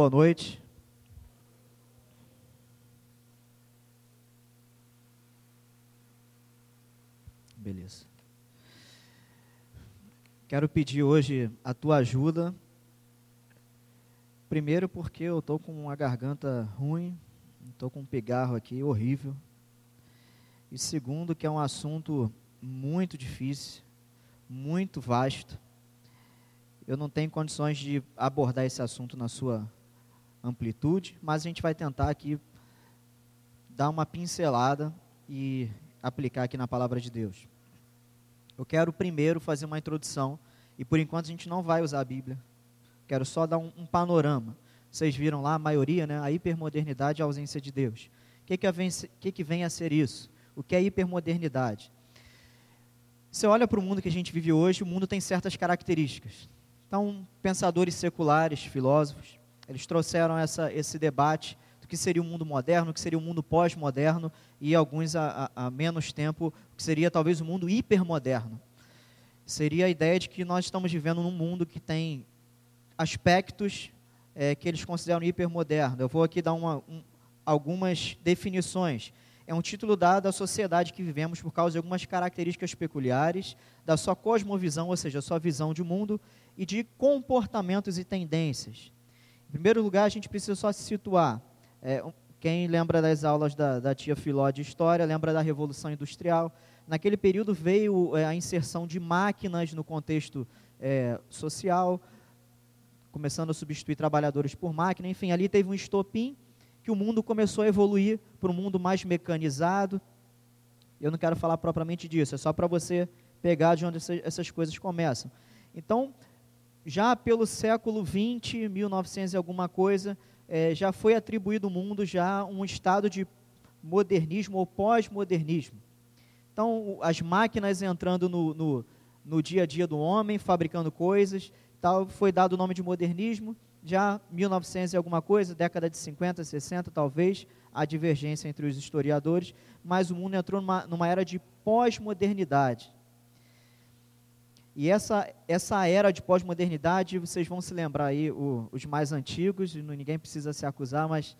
boa noite. Beleza. Quero pedir hoje a tua ajuda. Primeiro porque eu estou com uma garganta ruim, estou com um pigarro aqui horrível. E segundo que é um assunto muito difícil, muito vasto. Eu não tenho condições de abordar esse assunto na sua amplitude, mas a gente vai tentar aqui dar uma pincelada e aplicar aqui na palavra de Deus. Eu quero primeiro fazer uma introdução, e por enquanto a gente não vai usar a Bíblia. Quero só dar um, um panorama. Vocês viram lá a maioria, né? A hipermodernidade e a ausência de Deus. O que, que, que, que vem a ser isso? O que é hipermodernidade? Você olha para o mundo que a gente vive hoje, o mundo tem certas características. Então, pensadores seculares, filósofos, eles trouxeram essa, esse debate do que seria o mundo moderno, o que seria o mundo pós-moderno, e alguns há, menos tempo, o que seria talvez o mundo hipermoderno. Seria a ideia de que nós estamos vivendo num mundo que tem aspectos é, que eles consideram hipermoderno. Eu vou aqui dar uma, um, algumas definições. É um título dado à sociedade que vivemos por causa de algumas características peculiares da sua cosmovisão, ou seja, sua visão de mundo e de comportamentos e tendências. Em primeiro lugar, a gente precisa só se situar. É, quem lembra das aulas da, da, tia Filó de História, lembra da Revolução Industrial. Naquele período veio é, a inserção de máquinas no contexto é, social, começando a substituir trabalhadores por máquina. Enfim, ali teve um estopim que o mundo começou a evoluir para um mundo mais mecanizado. Eu não quero falar propriamente disso, é só para você pegar de onde essas coisas começam. Então, já pelo século 20, 1900 e alguma coisa, é, já foi atribuído ao mundo já um estado de modernismo ou pós-modernismo. Então, as máquinas entrando no, no, no, dia a dia do homem, fabricando coisas, tal, foi dado o nome de modernismo. Já 1900 e alguma coisa, década de 50, 60 talvez, a divergência entre os historiadores, mas o mundo entrou numa, numa era de pós-modernidade. E essa, essa era de pós-modernidade, vocês vão se lembrar aí, o, os mais antigos, ninguém precisa se acusar, mas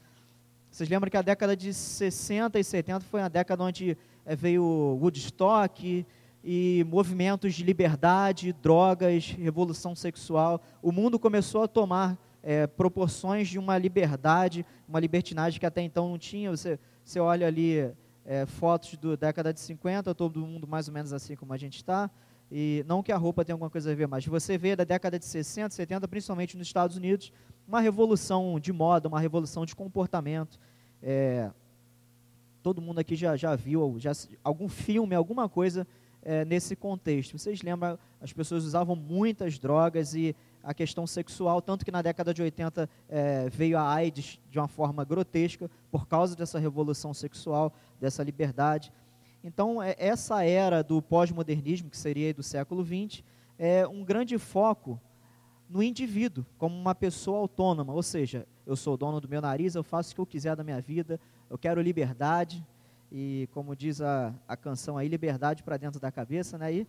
vocês lembram que a década de 60 e 70 foi a década onde é, veio Woodstock e movimentos de liberdade, drogas, revolução sexual. O mundo começou a tomar é, proporções de uma liberdade, uma libertinagem que até então não tinha. Você, você olha ali é, fotos da década de 50, todo mundo mais ou menos assim como a gente está. E não que a roupa tenha alguma coisa a ver, mas você vê da década de 60, 70, principalmente nos Estados Unidos, uma revolução de moda, uma revolução de comportamento. É, todo mundo aqui já, já viu já, algum filme, alguma coisa é, nesse contexto. Vocês lembram, as pessoas usavam muitas drogas e a questão sexual, tanto que na década de 80 é, veio a AIDS de uma forma grotesca por causa dessa revolução sexual, dessa liberdade. Então, é, essa era do pós-modernismo, que seria do século XX, é um grande foco no indivíduo, como uma pessoa autônoma, ou seja, eu sou dono do meu nariz, eu faço o que eu quiser da minha vida, eu quero liberdade, e como diz a, a canção aí, liberdade para dentro da cabeça, né? E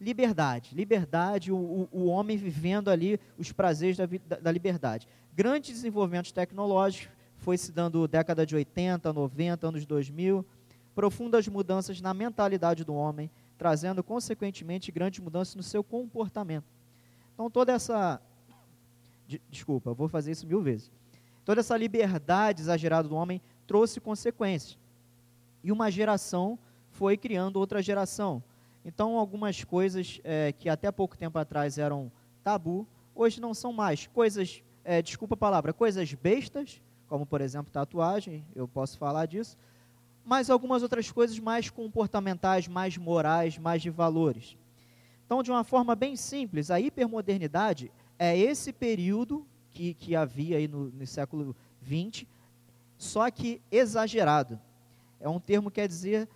liberdade, liberdade, o, o, homem vivendo ali os prazeres da, da, da liberdade. Grandes desenvolvimentos tecnológicos, foi se dando década de 80, 90, anos 2000, profundas mudanças na mentalidade do homem, trazendo consequentemente grandes mudanças no seu comportamento. Então toda essa de, desculpa, vou fazer isso mil vezes. Toda essa liberdade exagerada do homem trouxe consequências. E uma geração foi criando outra geração. Então, algumas coisas é, que até pouco tempo atrás eram tabu, hoje não são mais. Coisas, é, desculpa a palavra, coisas bestas, como por exemplo tatuagem, eu posso falar disso, mas algumas outras coisas mais comportamentais, mais morais, mais de valores. Então, de uma forma bem simples, a hipermodernidade é esse período que, que havia aí no, no século XX, só que exagerado. É um termo que quer dizer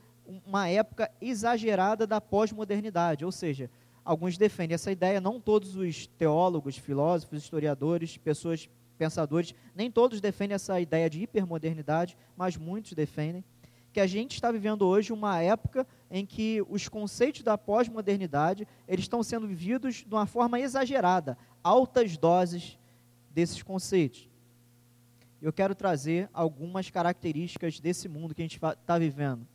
uma época exagerada da pós-modernidade, ou seja, alguns defendem essa ideia, não todos os teólogos, filósofos, historiadores, pessoas pensadores, nem todos defendem essa ideia de hipermodernidade, mas muitos defendem que a gente está vivendo hoje uma época em que os conceitos da pós-modernidade eles estão sendo vividos de uma forma exagerada, altas doses desses conceitos. Eu quero trazer algumas características desse mundo que a gente está vivendo.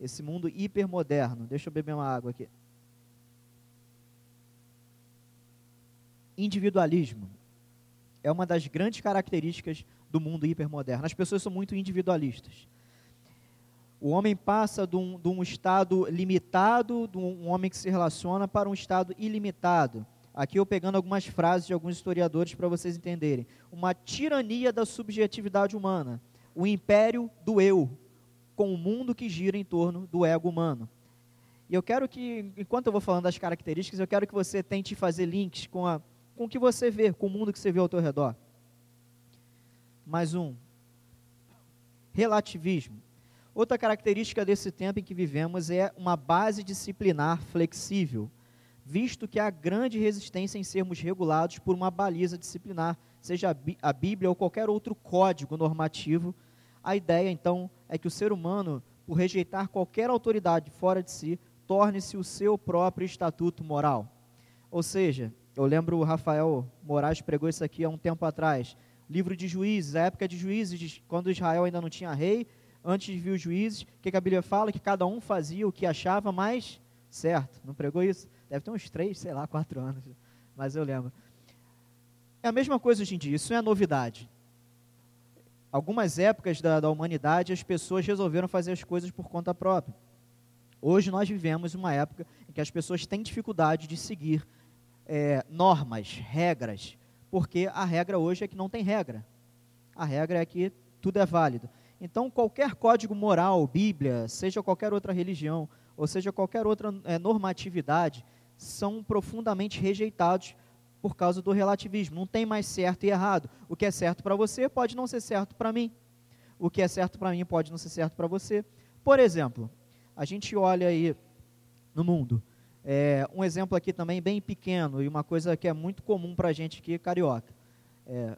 Esse mundo hipermoderno. Deixa eu beber uma água aqui. Individualismo é uma das grandes características do mundo hipermoderno. As pessoas são muito individualistas. O homem passa de um, de um estado limitado, de um homem que se relaciona, para um estado ilimitado. Aqui eu pegando algumas frases de alguns historiadores para vocês entenderem. Uma tirania da subjetividade humana, o império do eu, com o mundo que gira em torno do ego humano. E eu quero que, enquanto eu vou falando das características, eu quero que você tente fazer links com, a, com o que você vê, com o mundo que você vê ao teu redor. Mais um. Relativismo. Outra característica desse tempo em que vivemos é uma base disciplinar flexível visto que há grande resistência em sermos regulados por uma baliza disciplinar, seja a Bíblia ou qualquer outro código normativo. A ideia, então, é que o ser humano, por rejeitar qualquer autoridade fora de si, torne-se o seu próprio estatuto moral. Ou seja, eu lembro o Rafael Moraes pregou isso aqui há um tempo atrás. Livro de Juízes, a época de Juízes, quando Israel ainda não tinha rei, antes de vir os juízes, o que a Bíblia fala? Que cada um fazia o que achava mais certo. Não pregou isso? Deve ter uns três, sei lá, quatro anos. Mas eu lembro. É a mesma coisa hoje em dia, isso é novidade. Algumas épocas da, da humanidade as pessoas resolveram fazer as coisas por conta própria. Hoje nós vivemos uma época em que as pessoas têm dificuldade de seguir é, normas, regras, porque a regra hoje é que não tem regra. A regra é que tudo é válido. Então, qualquer código moral, Bíblia, seja qualquer outra religião, ou seja qualquer outra é, normatividade, são profundamente rejeitados por causa do relativismo. Não tem mais certo e errado. O que é certo para você pode não ser certo para mim. O que é certo para mim pode não ser certo para você. Por exemplo, a gente olha aí no mundo. É, um exemplo aqui também bem pequeno e uma coisa que é muito comum para a gente aqui, carioca. É,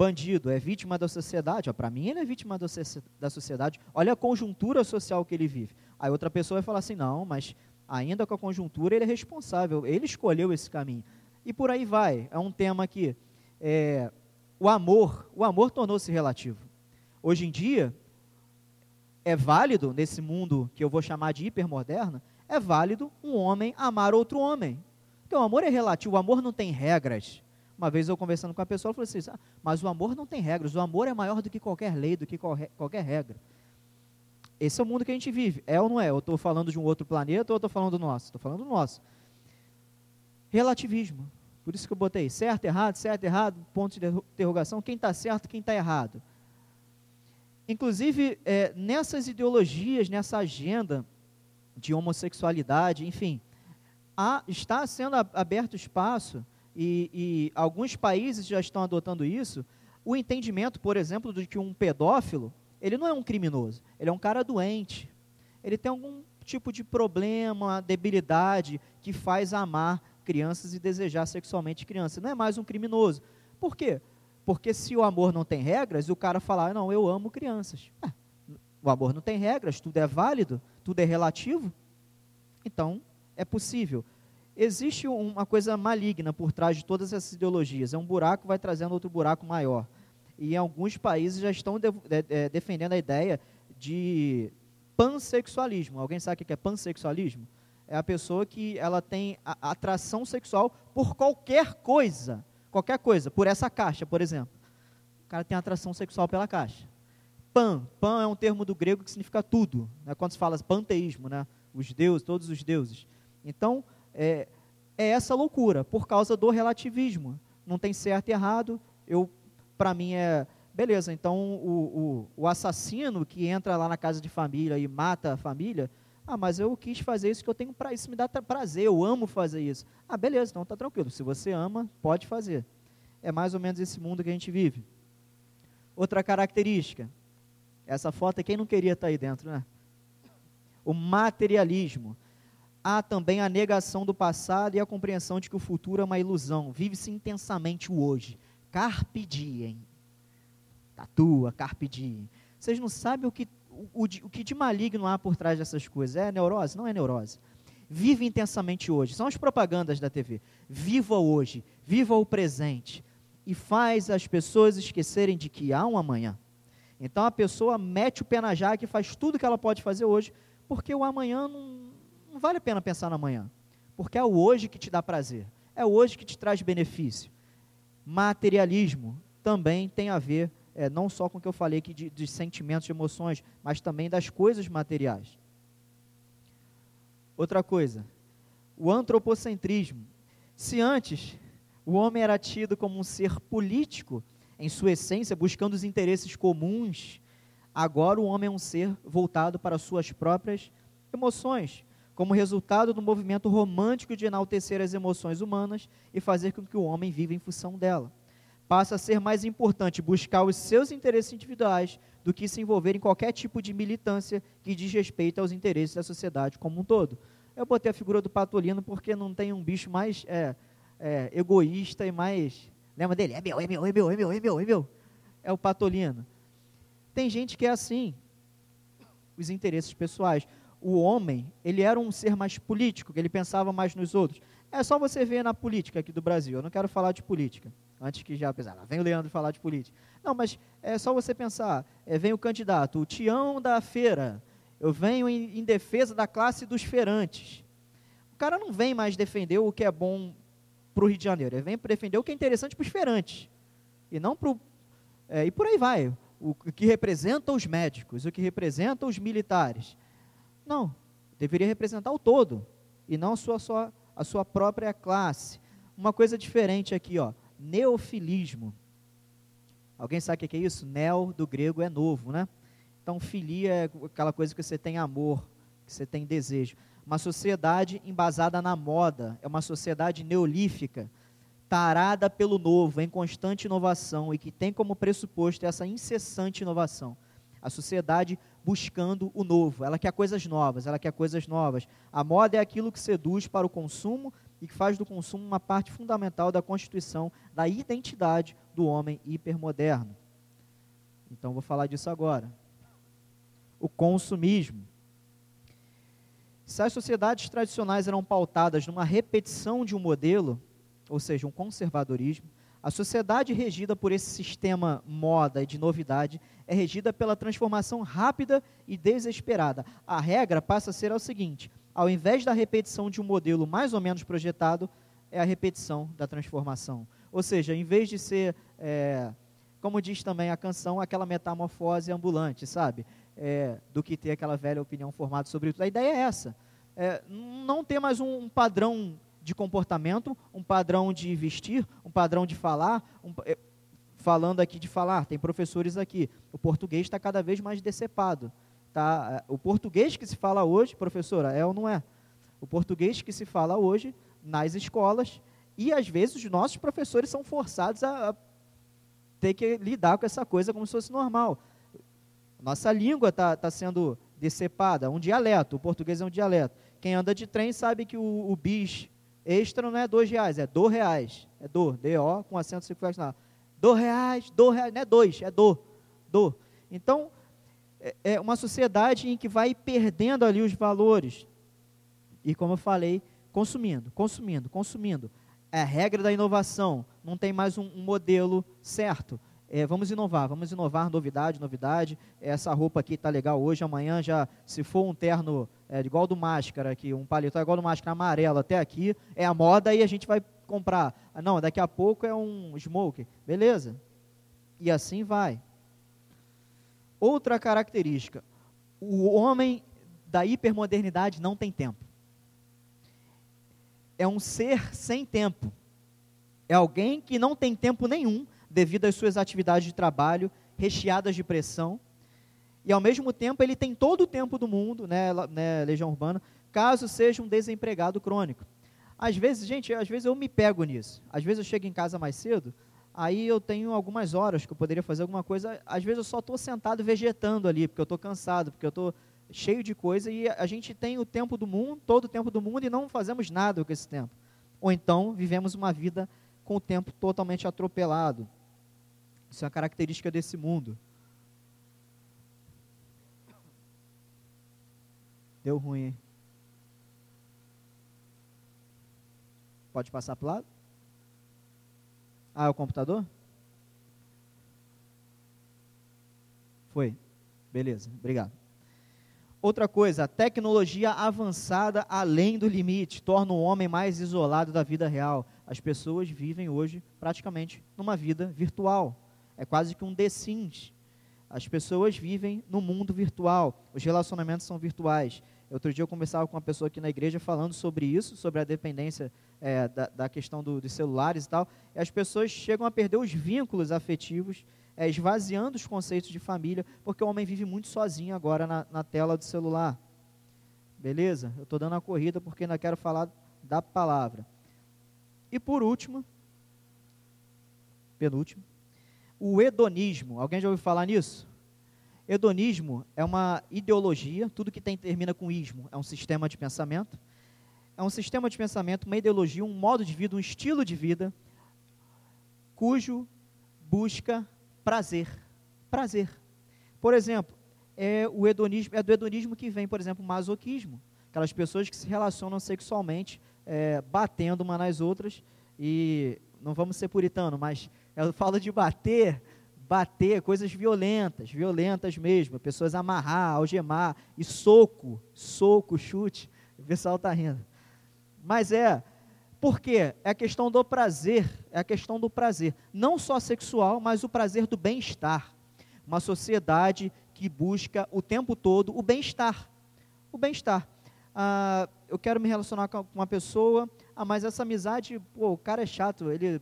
bandido é vítima da sociedade. Para mim, ele é vítima da sociedade. Olha a conjuntura social que ele vive. Aí outra pessoa vai falar assim: não, mas ainda com a conjuntura, ele é responsável, ele escolheu esse caminho. E por aí vai. É um tema que é, o amor, o amor tornou-se relativo. Hoje em dia, é válido, nesse mundo que eu vou chamar de hipermoderno, é válido um homem amar outro homem. Porque o amor é relativo, o amor não tem regras. Uma vez eu conversando com a pessoa, eu falei assim, ah, mas o amor não tem regras, o amor é maior do que qualquer lei, do que qualquer, regra. Esse é o mundo que a gente vive. É ou não é? Eu estou falando de um outro planeta ou estou falando do nosso? Estou falando do nosso. Relativismo. Por isso que eu botei certo, errado, certo, errado, ponto de interrogação. Quem está certo, quem está errado. Inclusive, é, nessas ideologias, nessa agenda de homossexualidade, enfim, há, está sendo aberto espaço, e, e alguns países já estão adotando isso, o entendimento, por exemplo, de que um pedófilo ele não é um criminoso, ele é um cara doente. Ele tem algum tipo de problema, debilidade que faz amar crianças e desejar sexualmente crianças. Não é mais um criminoso. Por quê? Porque se o amor não tem regras, o cara falar, não, eu amo crianças. É, o amor não tem regras, tudo é válido, tudo é relativo. Então, é possível. Existe uma coisa maligna por trás de todas essas ideologias. É um buraco vai trazendo outro buraco maior e alguns países já estão de, de, de, defendendo a ideia de pansexualismo. Alguém sabe o que é pansexualismo? É a pessoa que ela tem a, atração sexual por qualquer coisa, qualquer coisa, por essa caixa, por exemplo. O cara tem atração sexual pela caixa. Pan, pan é um termo do grego que significa tudo, né? quando se fala panteísmo, né? os deuses, todos os deuses. Então, é, é essa loucura, por causa do relativismo. Não tem certo e errado, eu para mim é beleza, então o, o, o, assassino que entra lá na casa de família e mata a família, ah, mas eu quis fazer isso que eu tenho para isso me dá prazer, eu amo fazer isso. Ah, beleza, então tá tranquilo. Se você ama, pode fazer. É mais ou menos esse mundo que a gente vive. Outra característica, essa foto quem não queria estar tá aí dentro, né? O materialismo. Há também a negação do passado e a compreensão de que o futuro é uma ilusão. Vive-se intensamente o hoje. Carpe diem. Tatua, carpe diem. Vocês não sabem o que, o, o, o que de maligno há por trás dessas coisas. É neurose? Não é neurose. Vive intensamente hoje. São as propagandas da TV. Viva hoje. Viva o presente. e faz as pessoas esquecerem de que há um amanhã. Então a pessoa mete o pé na jaca e faz tudo que ela pode fazer hoje, porque o amanhã não, não vale a pena pensar no amanhã. Porque é o hoje que te dá prazer, é o hoje que te traz benefício. Materialismo também tem a ver, é, não só com o que eu falei aqui de, de sentimentos, de emoções, mas também das coisas materiais. Outra coisa, o antropocentrismo. Se antes o homem era tido como um ser político, em sua essência, buscando os interesses comuns, agora o homem é um ser voltado para suas próprias emoções, como resultado do movimento romântico de enaltecer as emoções humanas e fazer com que o homem viva em função dela. Passa a ser mais importante buscar os seus interesses individuais do que se envolver em qualquer tipo de militância que diz respeito aos interesses da sociedade como um todo. Eu botei a figura do Patolino porque não tem um bicho mais é, é, egoísta e mais Lembra dele? É meu, é meu, é meu, é meu, é meu, é meu. É o patolino. Tem gente que é assim. Os interesses pessoais. O homem, ele era um ser mais político, que ele pensava mais nos outros. É só você ver na política aqui do Brasil. Eu não quero falar de política. Antes que já pensar, vem o Leandro falar de política. Não, mas é só você pensar. É, vem o candidato, o Tião da feira. Eu venho em, em defesa da classe dos feirantes. O cara não vem mais defender o que é bom para o Rio de Janeiro. Ele vem defender o que é interessante para os feirantes. E não para. É, e por aí vai. O que representa os médicos, o que representa os militares. Não. Deveria representar o todo. E não a sua, sua, a sua própria classe. Uma coisa diferente aqui, ó. Neofilismo. Alguém sabe o que é isso? Neo do grego é novo, né? Então, filia é aquela coisa que você tem amor, que você tem desejo uma sociedade embasada na moda, é uma sociedade neolífica, tarada pelo novo, em constante inovação e que tem como pressuposto essa incessante inovação. A sociedade buscando o novo, ela quer coisas novas, ela quer coisas novas. A moda é aquilo que seduz para o consumo e que faz do consumo uma parte fundamental da constituição da identidade do homem hipermoderno. Então vou falar disso agora. O consumismo. Se as sociedades tradicionais eram pautadas numa repetição de um modelo, ou seja, um conservadorismo, a sociedade regida por esse sistema moda e de novidade é regida pela transformação rápida e desesperada. A regra passa a ser o seguinte: ao invés da repetição de um modelo mais ou menos projetado, é a repetição da transformação. Ou seja, em vez de ser, é, como diz também a canção, aquela metamorfose ambulante, sabe? é, do que ter aquela velha opinião formada sobre tudo. A ideia é essa: é, não ter mais um, um, padrão de comportamento, um padrão de vestir, um padrão de falar. Um, é, falando aqui de falar, tem professores aqui. O português está cada vez mais decepado. Tá? O português que se fala hoje, professora, é ou não é? O português que se fala hoje nas escolas e às vezes os nossos professores são forçados a, a ter que lidar com essa coisa como se fosse normal. Nossa língua está tá sendo decepada, um dialeto, o português é um dialeto. Quem anda de trem sabe que o, o bis extra não é dois reais, é do reais. É do, D-O, com acento circunflexional. Do reais, do reais, não é dois, é do, do. Então, é, é uma sociedade em que vai perdendo ali os valores. E como eu falei, consumindo, consumindo, consumindo. É a regra da inovação, não tem mais um, um modelo certo. É, vamos inovar, vamos inovar, novidade, novidade. Essa roupa aqui está legal hoje, amanhã já, se for um terno é, igual do máscara aqui, um paletó igual do máscara amarelo até aqui, é a moda e a gente vai comprar. Não, daqui a pouco é um smoke, beleza? E assim vai. Outra característica, o homem da hipermodernidade não tem tempo. É um ser sem tempo. É alguém que não tem tempo nenhum devido às suas atividades de trabalho recheadas de pressão. E ao mesmo tempo ele tem todo o tempo do mundo, né, né, Legião Urbana, caso seja um desempregado crônico. Às vezes, gente, às vezes eu me pego nisso. Às vezes eu chego em casa mais cedo, aí eu tenho algumas horas que eu poderia fazer alguma coisa. Às vezes eu só estou sentado vegetando ali, porque eu estou cansado, porque eu estou cheio de coisa e a gente tem o tempo do mundo, todo o tempo do mundo e não fazemos nada com esse tempo. Ou então vivemos uma vida com o tempo totalmente atropelado. Isso é uma característica desse mundo. Deu ruim, hein? Pode passar para o lado? Ah, é o computador? Foi. Beleza, obrigado. Outra coisa, a tecnologia avançada além do limite torna o homem mais isolado da vida real. As pessoas vivem hoje praticamente numa vida virtual. É quase que um The Sims. As pessoas vivem no mundo virtual. Os relacionamentos são virtuais. Outro dia eu conversava com uma pessoa aqui na igreja falando sobre isso, sobre a dependência é, da, da, questão do, dos celulares e tal. E as pessoas chegam a perder os vínculos afetivos é, esvaziando os conceitos de família, porque o homem vive muito sozinho agora na, na tela do celular. Beleza? Eu estou dando a corrida porque ainda quero falar da palavra. E por último, penúltimo, o hedonismo. Alguém já ouviu falar nisso? Hedonismo é uma ideologia, tudo que tem termina com ismo é um sistema de pensamento. É um sistema de pensamento, uma ideologia, um modo de vida, um estilo de vida, cujo busca prazer. Prazer. Por exemplo, é o hedonismo, é do hedonismo que vem, por exemplo, o masoquismo. Aquelas pessoas que se relacionam sexualmente, é, batendo uma nas outras, e não vamos ser puritano, mas eu falo de bater, bater, coisas violentas, violentas mesmo, pessoas amarrar, algemar, e soco, soco, chute, o pessoal está rindo. Mas é, por quê? É a questão do prazer, é a questão do prazer, não só sexual, mas o prazer do bem-estar. Uma sociedade que busca o tempo todo o bem-estar. O bem-estar. Ah, eu quero me relacionar com uma pessoa, ah, mas essa amizade, pô, o cara é chato, ele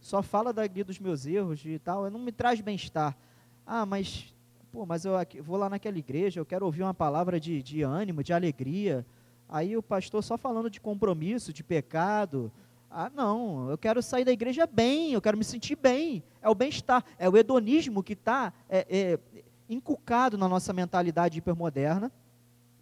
só fala daqui dos meus erros e tal, não me traz bem-estar. Ah, mas, pô, mas eu vou lá naquela igreja, eu quero ouvir uma palavra de, de ânimo, de alegria. Aí o pastor só falando de compromisso, de pecado. Ah, não, eu quero sair da igreja bem, eu quero me sentir bem. É o bem-estar, é o hedonismo que está é, é, inculcado na nossa mentalidade hipermoderna,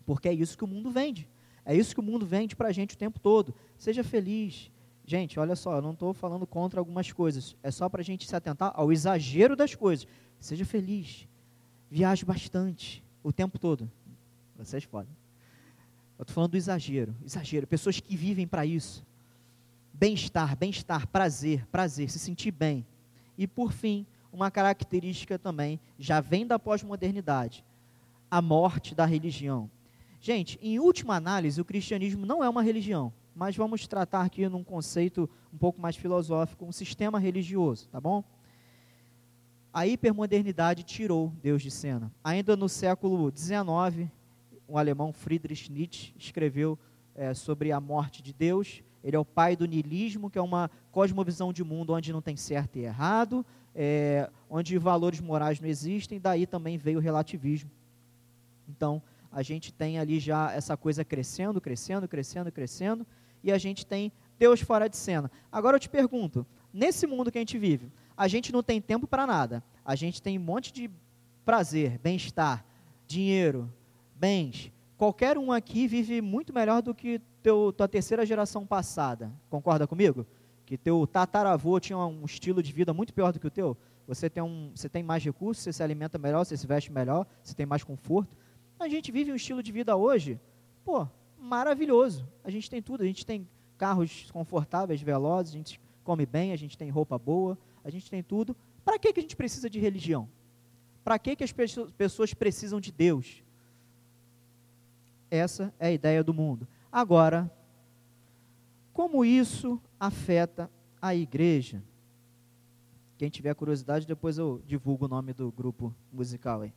porque é isso que o mundo vende. É isso que o mundo vende para a gente o tempo todo. Seja feliz. Gente, olha só, eu não estou falando contra algumas coisas. É só para a gente se atentar ao exagero das coisas. Seja feliz. Viaje bastante, o tempo todo. Vocês podem. Eu estou falando do exagero, exagero, pessoas que vivem para isso. Bem-estar, bem-estar, prazer, prazer, se sentir bem. E por fim, uma característica também já vem da pós-modernidade, a morte da religião. Gente, em última análise, o cristianismo não é uma religião, mas vamos tratar aqui num conceito um pouco mais filosófico, um sistema religioso, tá bom? A hipermodernidade tirou Deus de cena. Ainda no século XIX, um alemão, Friedrich Nietzsche, escreveu é, sobre a morte de Deus. Ele é o pai do niilismo, que é uma cosmovisão de mundo onde não tem certo e errado, é, onde valores morais não existem, daí também veio o relativismo. Então, a gente tem ali já essa coisa crescendo, crescendo, crescendo, crescendo, e a gente tem Deus fora de cena. Agora eu te pergunto, nesse mundo que a gente vive, a gente não tem tempo para nada. A gente tem um monte de prazer, bem-estar, dinheiro, bens. Qualquer um aqui vive muito melhor do que teu, tua terceira geração passada. Concorda comigo? Que teu tataravô tinha um estilo de vida muito pior do que o teu. Você tem, um, você tem mais recursos, você se alimenta melhor, você se veste melhor, você tem mais conforto. A gente vive um estilo de vida hoje, pô, maravilhoso. A gente tem tudo, a gente tem carros confortáveis, velozes, a gente come bem, a gente tem roupa boa, a gente tem tudo. Para que, que a gente precisa de religião? Para que, que as pessoas precisam de Deus? Essa é a ideia do mundo. Agora, como isso afeta a igreja? Quem tiver curiosidade, depois eu divulgo o nome do grupo musical aí.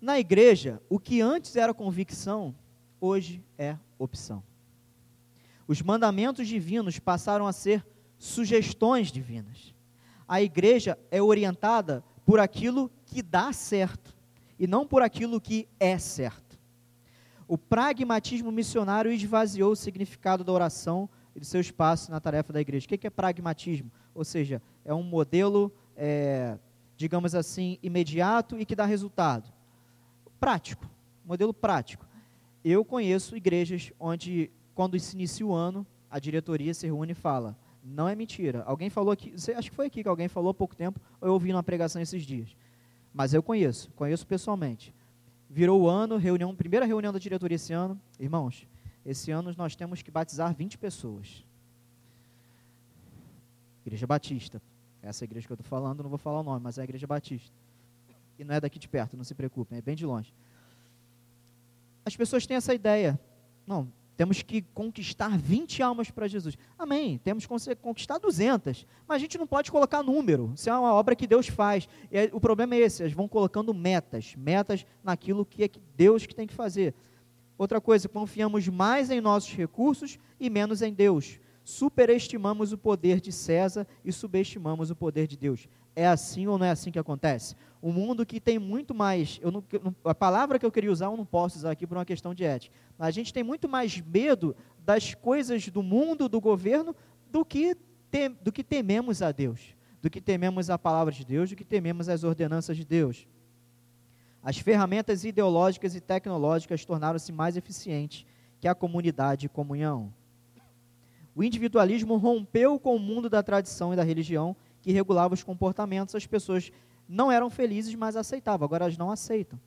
Na igreja, o que antes era convicção, hoje é opção. Os mandamentos divinos passaram a ser sugestões divinas. A igreja é orientada por aquilo que dá certo e não por aquilo que é certo. O pragmatismo missionário esvaziou o significado da oração e do seu espaço na tarefa da igreja. O que é pragmatismo? Ou seja, é um modelo, é, digamos assim, imediato e que dá resultado. Prático, modelo prático. Eu conheço igrejas onde, quando se inicia o ano, a diretoria se reúne e fala: não é mentira. Alguém falou aqui, acho que foi aqui que alguém falou há pouco tempo, ou eu ouvi numa pregação esses dias. Mas eu conheço, conheço pessoalmente virou o ano, reunião, primeira reunião da diretoria esse ano. Irmãos, esse ano nós temos que batizar 20 pessoas. Igreja Batista. Essa igreja que eu estou falando, não vou falar o nome, mas é a Igreja Batista. E não é daqui de perto, não se preocupem, é bem de longe. As pessoas têm essa ideia. Não, temos que conquistar 20 almas para Jesus. Amém. Temos que conquistar 200. Mas a gente não pode colocar número. Isso é uma obra que Deus faz. E o problema é esse: eles vão colocando metas. Metas naquilo que é Deus que tem que fazer. Outra coisa, confiamos mais em nossos recursos e menos em Deus. Superestimamos o poder de César e subestimamos o poder de Deus. É assim ou não é assim que acontece? Um mundo que tem muito mais. Eu não, a palavra que eu queria usar eu não posso usar aqui por uma questão de ética. A gente tem muito mais medo das coisas do mundo, do governo, do que, tem, do que tememos a Deus. Do que tememos a palavra de Deus, do que tememos as ordenanças de Deus. As ferramentas ideológicas e tecnológicas tornaram-se mais eficientes que a comunidade e comunhão. O individualismo rompeu com o mundo da tradição e da religião que regulava os comportamentos, as pessoas não eram felizes, mas aceitavam, agora elas não aceitam.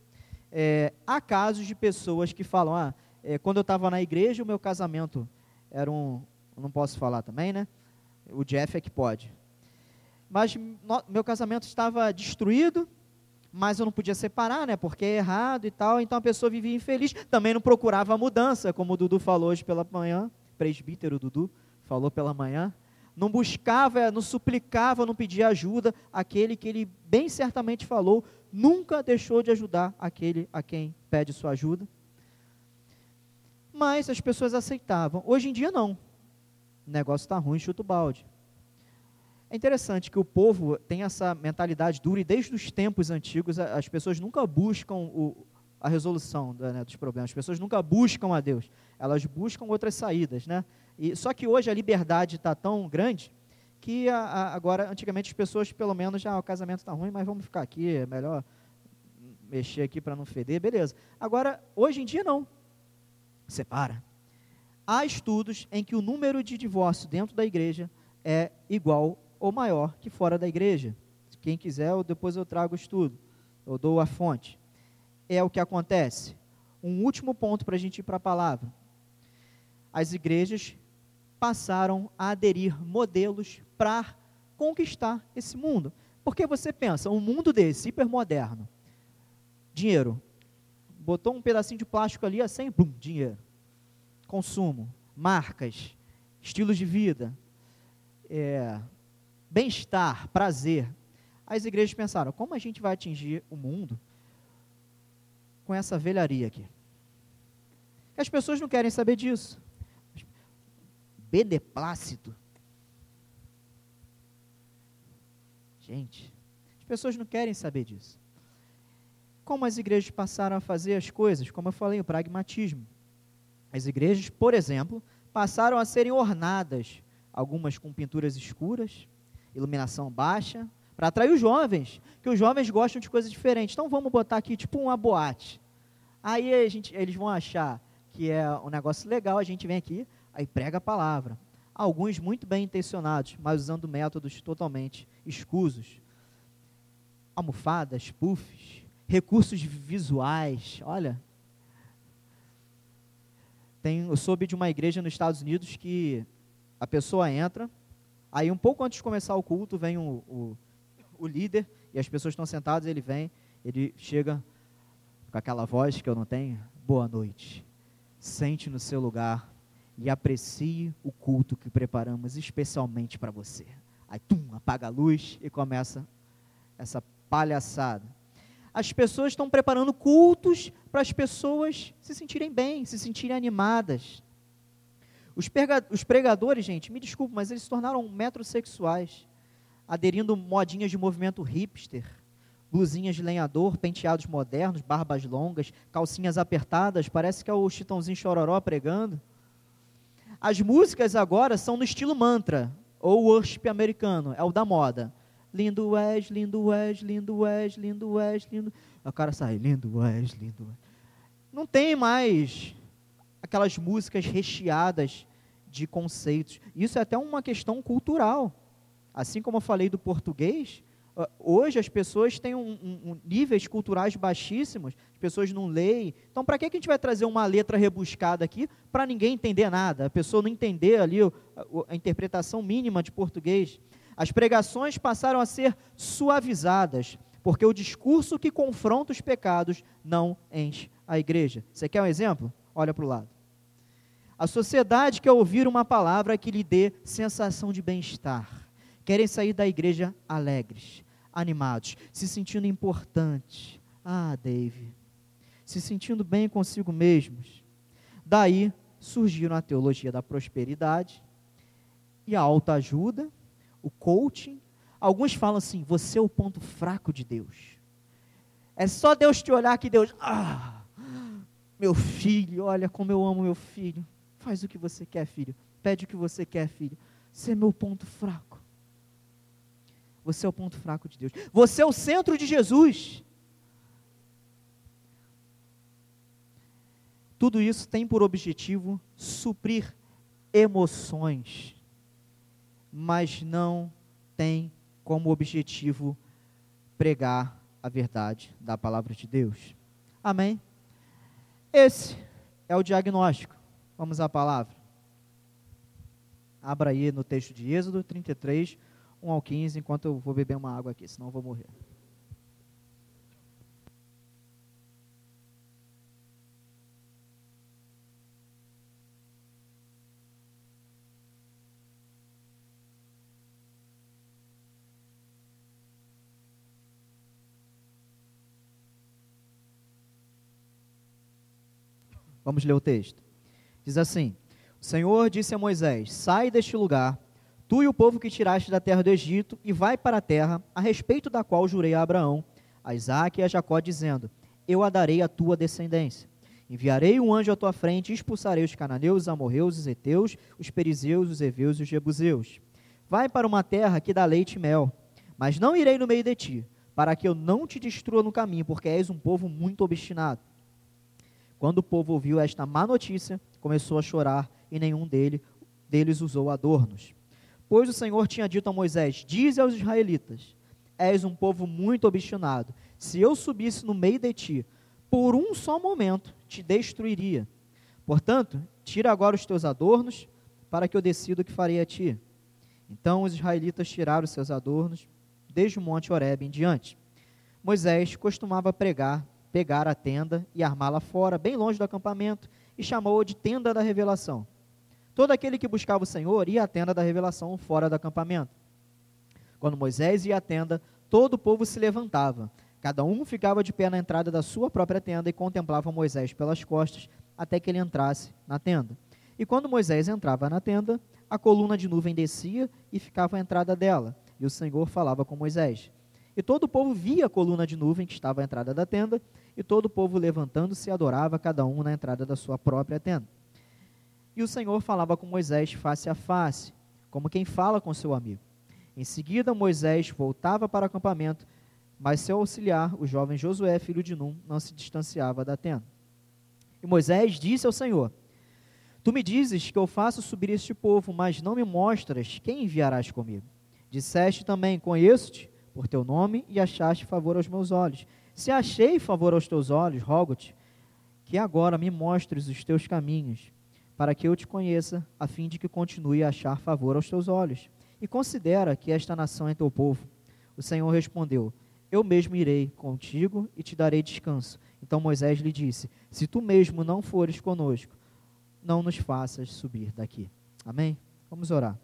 É, há casos de pessoas que falam, ah, é, quando eu estava na igreja, o meu casamento era um, não posso falar também, né? O Jeff é que pode. Mas no, meu casamento estava destruído, mas eu não podia separar, né? Porque é errado e tal, então a pessoa vivia infeliz. Também não procurava mudança, como o Dudu falou hoje pela manhã, presbítero Dudu falou pela manhã não buscava, não suplicava, não pedia ajuda, aquele que ele bem certamente falou, nunca deixou de ajudar aquele a quem pede sua ajuda. Mas as pessoas aceitavam. Hoje em dia não. O negócio está ruim, chuta o balde. É interessante que o povo tem essa mentalidade dura e desde os tempos antigos as pessoas nunca buscam o, a resolução né, dos problemas. As pessoas nunca buscam a Deus, elas buscam outras saídas, né? E, só que hoje a liberdade está tão grande que a, a, agora, antigamente, as pessoas, pelo menos, já ah, o casamento está ruim, mas vamos ficar aqui, é melhor mexer aqui para não feder, beleza. Agora, hoje em dia, não. Separa. Há estudos em que o número de divórcios dentro da igreja é igual ou maior que fora da igreja. Quem quiser, eu, depois eu trago o estudo, eu dou a fonte. É o que acontece. Um último ponto para a gente ir para a palavra. As igrejas passaram a aderir modelos para conquistar esse mundo. Porque você pensa, um mundo desse, hipermoderno, dinheiro, botou um pedacinho de plástico ali, assim, bum, dinheiro. Consumo, marcas, estilos de vida, é, bem-estar, prazer. As igrejas pensaram, como a gente vai atingir o mundo com essa velharia aqui? As pessoas não querem saber disso beneplácito. Gente, as pessoas não querem saber disso. Como as igrejas passaram a fazer as coisas? Como eu falei, o pragmatismo. As igrejas, por exemplo, passaram a serem ornadas, algumas com pinturas escuras, iluminação baixa, para atrair os jovens, que os jovens gostam de coisas diferentes. Então vamos botar aqui tipo uma boate. Aí gente, eles vão achar que é um negócio legal, a gente vem aqui, aí prega a palavra. Alguns muito bem intencionados, mas usando métodos totalmente escusos. Almofadas, puffs, recursos visuais, olha. Tem, eu soube de uma igreja nos Estados Unidos que a pessoa entra, aí um pouco antes de começar o culto vem o, o, o líder, e as pessoas estão sentadas, ele vem, ele chega com aquela voz que eu não tenho, boa noite, sente no seu lugar, e aprecie o culto que preparamos especialmente para você. Aí, tum, apaga a luz e começa essa palhaçada. As pessoas estão preparando cultos para as pessoas se sentirem bem, se sentirem animadas. Os, os pregadores, gente, me desculpe, mas eles se tornaram metrosexuais, aderindo modinhas de movimento hipster, blusinhas de lenhador, penteados modernos, barbas longas, calcinhas apertadas, parece que é o Chitãozinho Chororó pregando. As músicas agora são no estilo mantra, ou worship americano, é o da moda. Lindo és, lindo és, lindo és, lindo és, lindo. O cara sai, lindo és, lindo és. Não tem mais aquelas músicas recheadas de conceitos. Isso é até uma questão cultural. Assim como eu falei do português, hoje as pessoas têm um, um, um, níveis culturais baixíssimos, as pessoas não leem. Então, para que, a gente vai trazer uma letra rebuscada aqui para ninguém entender nada? A pessoa não entender ali a, a interpretação mínima de português. As pregações passaram a ser suavizadas, porque o discurso que confronta os pecados não enche a igreja. Você quer um exemplo? Olha para o lado. A sociedade quer ouvir uma palavra que lhe dê sensação de bem-estar. Querem sair da igreja alegres, animados, se sentindo importantes. Ah, Dave, se sentindo bem consigo mesmos. Daí surgiram a teologia da prosperidade e a autoajuda o coaching. Alguns falam assim: você é o ponto fraco de Deus. É só Deus te olhar que Deus, ah, meu filho, olha como eu amo meu filho. Faz o que você quer, filho. Pede o que você quer, filho. Você é meu ponto fraco. Você é o ponto fraco de Deus. Você é o centro de Jesus. Tudo isso tem por objetivo suprir emoções mas não tem como objetivo pregar a verdade da palavra de Deus. Amém? Esse é o diagnóstico. Vamos à palavra. Abra aí no texto de Êxodo 33, 1 ao 15, enquanto eu vou beber uma água aqui, senão eu vou morrer. Vamos ler o texto. Diz assim: O Senhor disse a Moisés: Sai deste lugar, tu e o povo que tiraste da terra do Egito, e vai para a terra a respeito da qual jurei a Abraão, a Isaque e a Jacó, dizendo: Eu a darei à tua descendência. Enviarei um anjo à tua frente e expulsarei os cananeus, os amorreus, os heteus, os perizeus, os heveus e os jebuseus. Vai para uma terra que dá leite e mel, mas não irei no meio de ti, para que eu não te destrua no caminho, porque és um povo muito obstinado. Quando o povo ouviu esta má notícia, começou a chorar e nenhum dele, deles usou adornos. Pois o Senhor tinha dito a Moisés: Dize aos israelitas: És um povo muito obstinado. Se eu subisse no meio de ti, por um só momento te destruiria. Portanto, tira agora os teus adornos, para que eu decida o que farei a ti. Então os israelitas tiraram os seus adornos, desde o monte Horebe em diante. Moisés costumava pregar pegar a tenda e armá-la fora, bem longe do acampamento, e chamou-a de tenda da revelação. Todo aquele que buscava o Senhor ia à tenda da revelação fora do acampamento. Quando Moisés ia à tenda, todo o povo se levantava. Cada um ficava de pé na entrada da sua própria tenda e contemplava Moisés pelas costas até que ele entrasse na tenda. E quando Moisés entrava na tenda, a coluna de nuvem descia e ficava à entrada dela, e o Senhor falava com Moisés. E todo o povo via a coluna de nuvem que estava à entrada da tenda, e todo o povo levantando-se adorava cada um na entrada da sua própria tenda. E o Senhor falava com Moisés face a face, como quem fala com seu amigo. Em seguida, Moisés voltava para o acampamento, mas seu auxiliar, o jovem Josué, filho de Num, não se distanciava da tenda. E Moisés disse ao Senhor: Tu me dizes que eu faço subir este povo, mas não me mostras quem enviarás comigo. Disseste também: Conheço-te por teu nome e achaste favor aos meus olhos. Se achei favor aos teus olhos, rogo-te que agora me mostres os teus caminhos, para que eu te conheça, a fim de que continue a achar favor aos teus olhos. E considera que esta nação é teu povo. O Senhor respondeu: Eu mesmo irei contigo e te darei descanso. Então Moisés lhe disse: Se tu mesmo não fores conosco, não nos faças subir daqui. Amém? Vamos orar.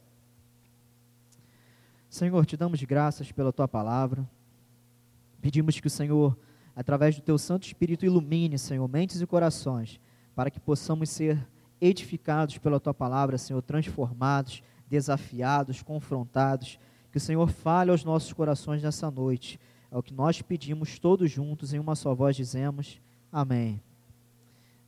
Senhor, te damos graças pela tua palavra. Pedimos que o Senhor, através do teu Santo Espírito, ilumine, Senhor, mentes e corações, para que possamos ser edificados pela tua palavra, Senhor, transformados, desafiados, confrontados. Que o Senhor fale aos nossos corações nessa noite. É o que nós pedimos todos juntos, em uma só voz dizemos: Amém.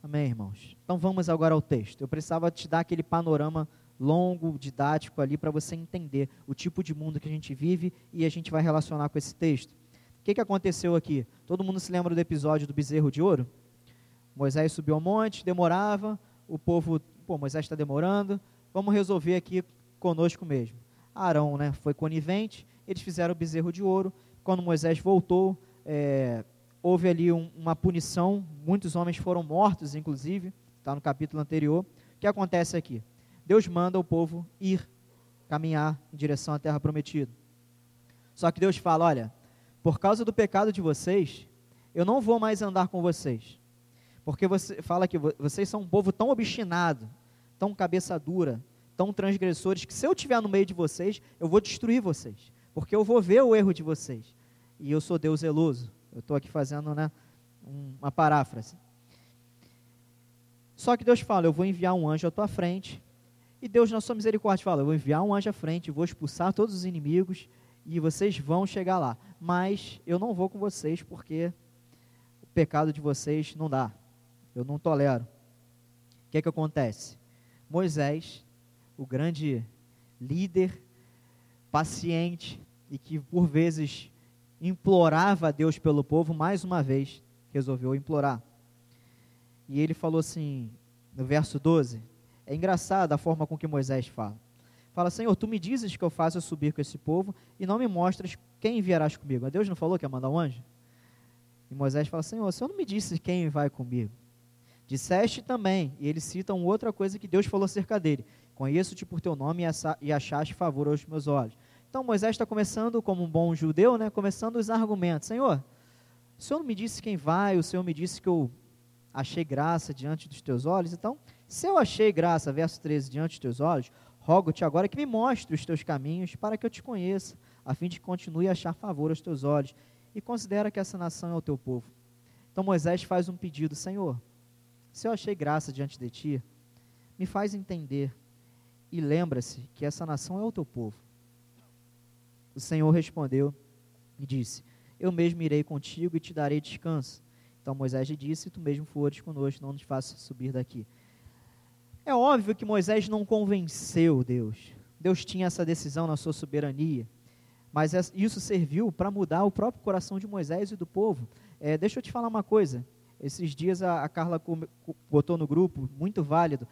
Amém, irmãos. Então vamos agora ao texto. Eu precisava te dar aquele panorama longo, didático ali para você entender o tipo de mundo que a gente vive e a gente vai relacionar com esse texto. O que, que aconteceu aqui? Todo mundo se lembra do episódio do bezerro de ouro? Moisés subiu ao monte, demorava, o povo, pô, Moisés está demorando, vamos resolver aqui conosco mesmo. Arão né, foi conivente, eles fizeram o bezerro de ouro. Quando Moisés voltou, é, houve ali um, uma punição, muitos homens foram mortos, inclusive, está no capítulo anterior. O que acontece aqui? Deus manda o povo ir caminhar em direção à terra prometida. Só que Deus fala: olha, por causa do pecado de vocês, eu não vou mais andar com vocês. Porque você fala que vocês são um povo tão obstinado, tão cabeça dura, tão transgressores, que se eu estiver no meio de vocês, eu vou destruir vocês. Porque eu vou ver o erro de vocês. E eu sou Deus zeloso. Eu estou aqui fazendo né, uma paráfrase. Só que Deus fala: Eu vou enviar um anjo à tua frente. E Deus, na sua misericórdia, fala: Eu vou enviar um anjo à frente, vou expulsar todos os inimigos e vocês vão chegar lá. Mas eu não vou com vocês porque o pecado de vocês não dá. Eu não tolero. O que é que acontece? Moisés, o grande líder, paciente e que por vezes implorava a Deus pelo povo, mais uma vez resolveu implorar. E ele falou assim, no verso 12, é engraçado a forma com que Moisés fala. Fala, Senhor, tu me dizes que eu faço subir com esse povo e não me mostras quem enviarás comigo. Mas Deus não falou que ia mandar um anjo? E Moisés fala, Senhor, o Senhor não me disse quem vai comigo. Disseste também, e ele cita uma outra coisa que Deus falou acerca dele: Conheço-te por teu nome e achaste favor aos meus olhos. Então Moisés está começando, como um bom judeu, né, começando os argumentos: Senhor, o Senhor não me disse quem vai, o Senhor me disse que eu achei graça diante dos teus olhos. Então, se eu achei graça, verso 13, diante dos teus olhos, rogo-te agora que me mostre os teus caminhos para que eu te conheça, a fim de que continue a achar favor aos teus olhos. E considera que essa nação é o teu povo. Então Moisés faz um pedido: Senhor, se eu achei graça diante de ti, me faz entender e lembra-se que essa nação é o teu povo. O Senhor respondeu e disse: Eu mesmo irei contigo e te darei descanso. Então Moisés lhe disse: Tu mesmo fores conosco, não nos faças subir daqui. É óbvio que Moisés não convenceu Deus. Deus tinha essa decisão na sua soberania. Mas isso serviu para mudar o próprio coração de Moisés e do povo. É, deixa eu te falar uma coisa. Esses dias a, a Carla botou no grupo, muito válido,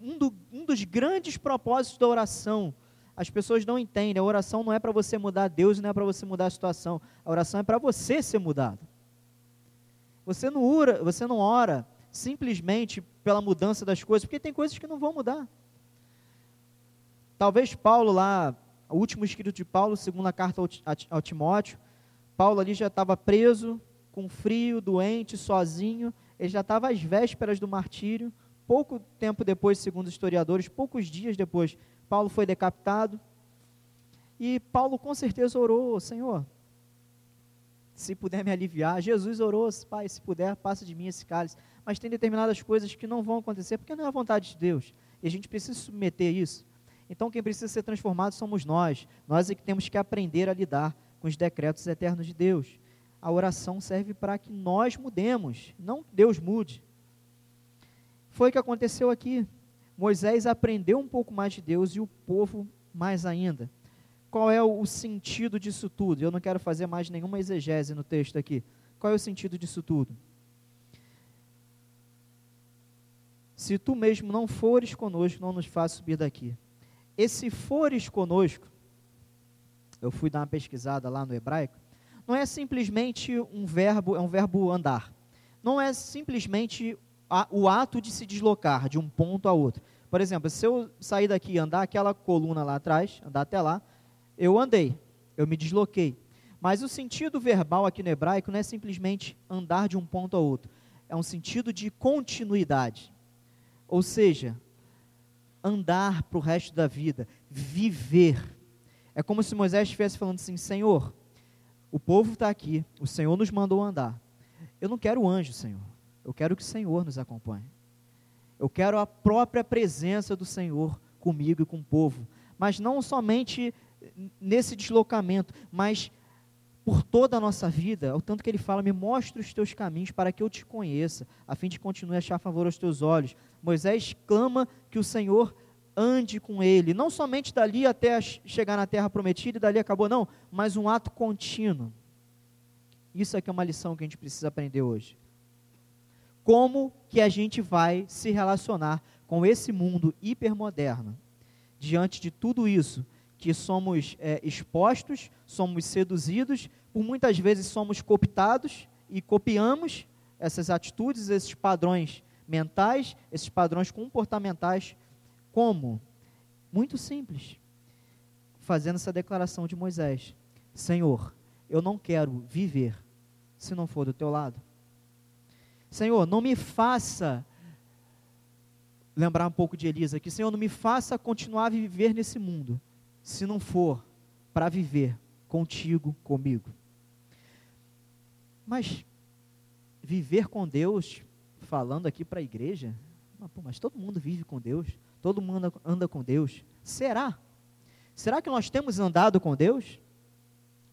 um, do, um dos grandes propósitos da oração. As pessoas não entendem, a oração não é para você mudar Deus, não é para você mudar a situação. A oração é para você ser mudado. Você não, ora, você não ora simplesmente pela mudança das coisas, porque tem coisas que não vão mudar. Talvez Paulo lá, o último escrito de Paulo, segunda carta ao, ao Timóteo, Paulo ali já estava preso, com frio, doente, sozinho. Ele já estava às vésperas do martírio. Pouco tempo depois, segundo os historiadores, poucos dias depois, Paulo foi decapitado. E Paulo com certeza orou, Senhor, se puder me aliviar. Jesus orou, Pai, se puder, passa de mim esse cálice. Mas tem determinadas coisas que não vão acontecer porque não é a vontade de Deus. E a gente precisa submeter isso. Então quem precisa ser transformado somos nós. Nós é que temos que aprender a lidar com os decretos eternos de Deus a oração serve para que nós mudemos, não Deus mude. Foi o que aconteceu aqui. Moisés aprendeu um pouco mais de Deus e o povo mais ainda. Qual é o sentido disso tudo? Eu não quero fazer mais nenhuma exegese no texto aqui. Qual é o sentido disso tudo? Se tu mesmo não fores conosco, não nos faça subir daqui. Esse fores conosco, eu fui dar uma pesquisada lá no hebraico, não é simplesmente um verbo, é um verbo andar. Não é simplesmente a, o ato de se deslocar de um ponto a outro. Por exemplo, se eu sair daqui e andar aquela coluna lá atrás, andar até lá, eu andei, eu me desloquei. Mas o sentido verbal aqui no hebraico não é simplesmente andar de um ponto a outro. É um sentido de continuidade. Ou seja, andar para o resto da vida, viver. É como se Moisés estivesse falando assim: Senhor, o povo está aqui, o Senhor nos mandou andar. Eu não quero anjo, Senhor. Eu quero que o Senhor nos acompanhe. Eu quero a própria presença do Senhor comigo e com o povo. Mas não somente nesse deslocamento, mas por toda a nossa vida, o tanto que ele fala, me mostre os teus caminhos para que eu te conheça, a fim de continuar a achar favor aos teus olhos. Moisés clama que o Senhor ande com ele, não somente dali até chegar na terra prometida e dali acabou, não, mas um ato contínuo. Isso aqui é uma lição que a gente precisa aprender hoje. Como que a gente vai se relacionar com esse mundo hipermoderno, diante de tudo isso, que somos é, expostos, somos seduzidos, por muitas vezes somos cooptados e copiamos essas atitudes, esses padrões mentais, esses padrões comportamentais como? Muito simples. fazendo essa declaração de Moisés: Senhor, eu não quero viver se não for do teu lado. Senhor, não me faça lembrar um pouco de Elisa aqui, Senhor, não me faça continuar a viver nesse mundo, se não for para viver contigo, comigo. Mas viver com Deus, falando aqui para a igreja, mas todo mundo vive com Deus, todo mundo anda com Deus. Será? Será que nós temos andado com Deus?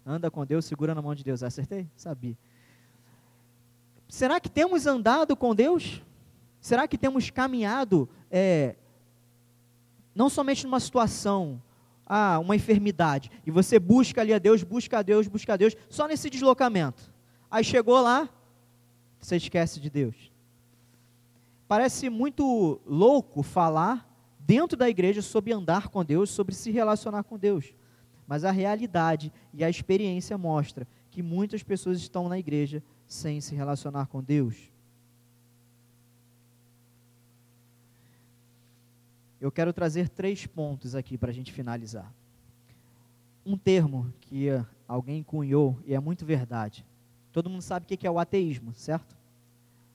Anda com Deus, segura na mão de Deus. Acertei? Sabia. Será que temos andado com Deus? Será que temos caminhado, é, não somente numa situação, ah, uma enfermidade, e você busca ali a Deus, busca a Deus, busca a Deus, só nesse deslocamento. Aí chegou lá, você esquece de Deus. Parece muito louco falar dentro da igreja sobre andar com Deus, sobre se relacionar com Deus. Mas a realidade e a experiência mostra que muitas pessoas estão na igreja sem se relacionar com Deus. Eu quero trazer três pontos aqui para a gente finalizar. Um termo que alguém cunhou e é muito verdade. Todo mundo sabe o que é o ateísmo, certo?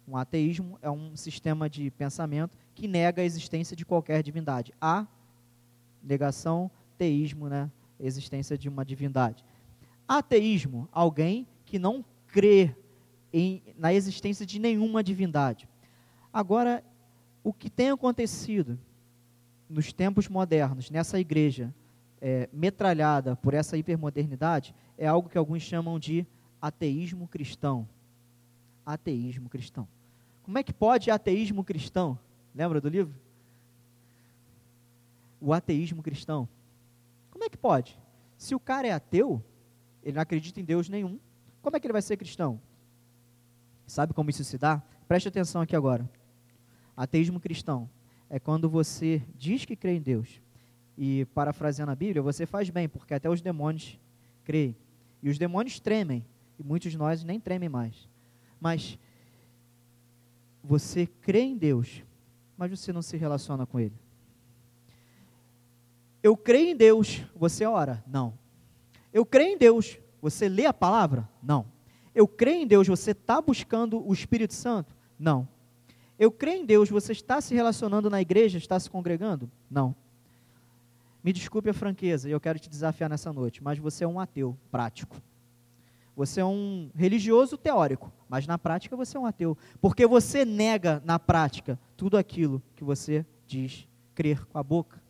Um ateísmo é um sistema de pensamento que nega a existência de qualquer divindade. A negação, teísmo, né? Existência de uma divindade. Ateísmo, alguém que não crê em, na existência de nenhuma divindade. Agora, o que tem acontecido nos tempos modernos, nessa igreja é, metralhada por essa hipermodernidade, é algo que alguns chamam de ateísmo cristão. Ateísmo cristão. Como é que pode ateísmo cristão? Lembra do livro? O ateísmo cristão. Como é que pode? Se o cara é ateu, ele não acredita em Deus nenhum, como é que ele vai ser cristão? Sabe como isso se dá? Preste atenção aqui agora. Ateísmo cristão é quando você diz que crê em Deus e, parafraseando a Bíblia, você faz bem, porque até os demônios creem. E os demônios tremem, e muitos de nós nem tremem mais. Mas você crê em Deus, mas você não se relaciona com Ele. Eu creio em Deus, você ora? Não. Eu creio em Deus, você lê a palavra? Não. Eu creio em Deus, você está buscando o Espírito Santo? Não. Eu creio em Deus, você está se relacionando na igreja, está se congregando? Não. Me desculpe a franqueza, eu quero te desafiar nessa noite, mas você é um ateu prático. Você é um religioso teórico, mas na prática você é um ateu, porque você nega na prática tudo aquilo que você diz crer com a boca.